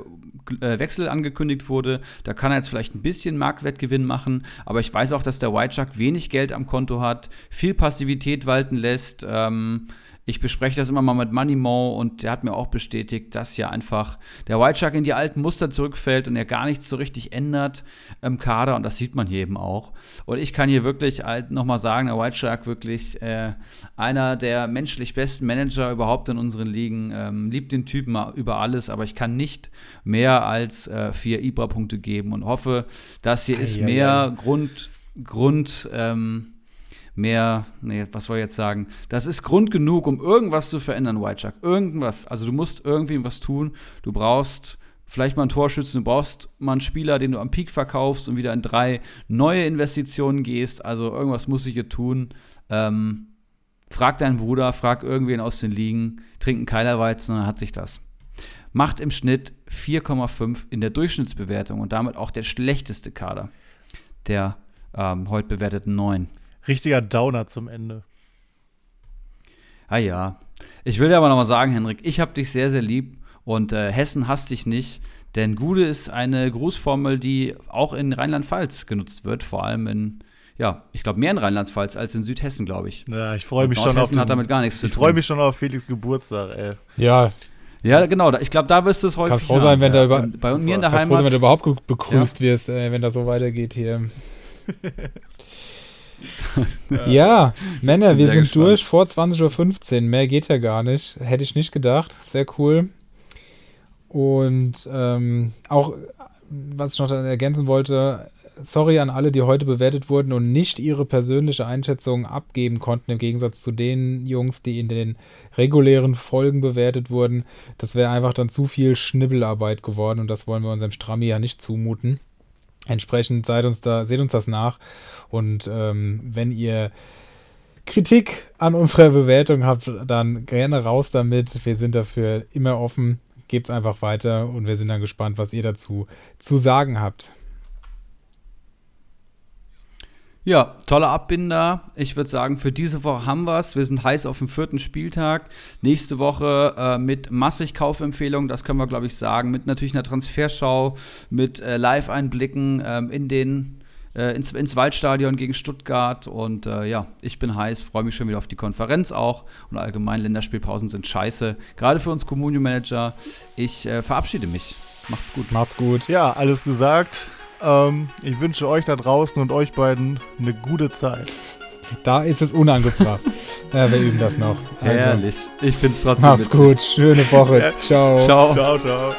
äh, Wechsel angekündigt wurde. Da kann er jetzt vielleicht ein bisschen Marktwertgewinn machen. Aber ich weiß auch, dass der White Shark wenig Geld am Konto hat, viel Passivität walten lässt. Ähm, ich bespreche das immer mal mit Moneymo und der hat mir auch bestätigt, dass ja einfach der White Shark in die alten Muster zurückfällt und er gar nichts so richtig ändert im Kader und das sieht man hier eben auch. Und ich kann hier wirklich halt nochmal sagen, der White Shark wirklich äh, einer der menschlich besten Manager überhaupt in unseren Ligen. Ähm, liebt den Typen über alles, aber ich kann nicht mehr als äh, vier Ibra-Punkte geben und hoffe, dass hier ist mehr Grund, Grund ähm, mehr, nee, was soll ich jetzt sagen? Das ist Grund genug, um irgendwas zu verändern, White. Irgendwas. Also du musst irgendwie was tun. Du brauchst vielleicht mal einen Torschützen, du brauchst mal einen Spieler, den du am Peak verkaufst und wieder in drei neue Investitionen gehst. Also irgendwas muss ich hier tun. Ähm, frag deinen Bruder, frag irgendwen aus den Ligen, trink einen Keilerweizen, dann hat sich das. Macht im Schnitt 4,5 in der Durchschnittsbewertung und damit auch der schlechteste Kader der ähm, heute bewerteten 9. Richtiger Downer zum Ende. Ah ja. Ich will dir aber nochmal sagen, Henrik, ich habe dich sehr, sehr lieb und äh, Hessen hasst dich nicht, denn Gude ist eine Grußformel, die auch in Rheinland-Pfalz genutzt wird, vor allem in, ja, ich glaube mehr in Rheinland-Pfalz als in Südhessen, glaube ich. Ja, ich freue mich schon auf den, hat damit gar nichts zu tun. Ich freue mich schon auf Felix Geburtstag, ey. Ja. Ja, genau. Ich glaube, da wirst du es häufig. Kannst froh sein, wenn ja. da über, bei mir in der Heimat. Froh sein, wenn du überhaupt begrüßt ja. wirst, äh, wenn das so weitergeht hier. (laughs) (laughs) ja, Männer, wir sind gespannt. durch vor 20.15 Uhr. Mehr geht ja gar nicht. Hätte ich nicht gedacht. Sehr cool. Und ähm, auch, was ich noch ergänzen wollte, sorry an alle, die heute bewertet wurden und nicht ihre persönliche Einschätzung abgeben konnten, im Gegensatz zu den Jungs, die in den regulären Folgen bewertet wurden. Das wäre einfach dann zu viel Schnibbelarbeit geworden und das wollen wir unserem Strammi ja nicht zumuten. Entsprechend seid uns da, seht uns das nach. Und ähm, wenn ihr Kritik an unserer Bewertung habt, dann gerne raus damit. Wir sind dafür immer offen. Gebt es einfach weiter und wir sind dann gespannt, was ihr dazu zu sagen habt. Ja, toller Abbinder. Ich würde sagen, für diese Woche haben wir es. Wir sind heiß auf den vierten Spieltag. Nächste Woche äh, mit massig Kaufempfehlungen, das können wir, glaube ich, sagen. Mit natürlich einer Transferschau, mit äh, Live-Einblicken ähm, in den, äh, ins, ins, Waldstadion gegen Stuttgart. Und äh, ja, ich bin heiß, freue mich schon wieder auf die Konferenz auch. Und allgemein Länderspielpausen sind scheiße. Gerade für uns Communio-Manager. Ich äh, verabschiede mich. Macht's gut. Macht's gut. Ja, alles gesagt. Ähm, ich wünsche euch da draußen und euch beiden eine gute Zeit. Da ist es unangebracht. (laughs) ja, wir üben das noch. Also, Herrlich. Ich finde es trotzdem Macht's witzig. gut. Schöne Woche. ciao. Ciao. Ciao, ciao.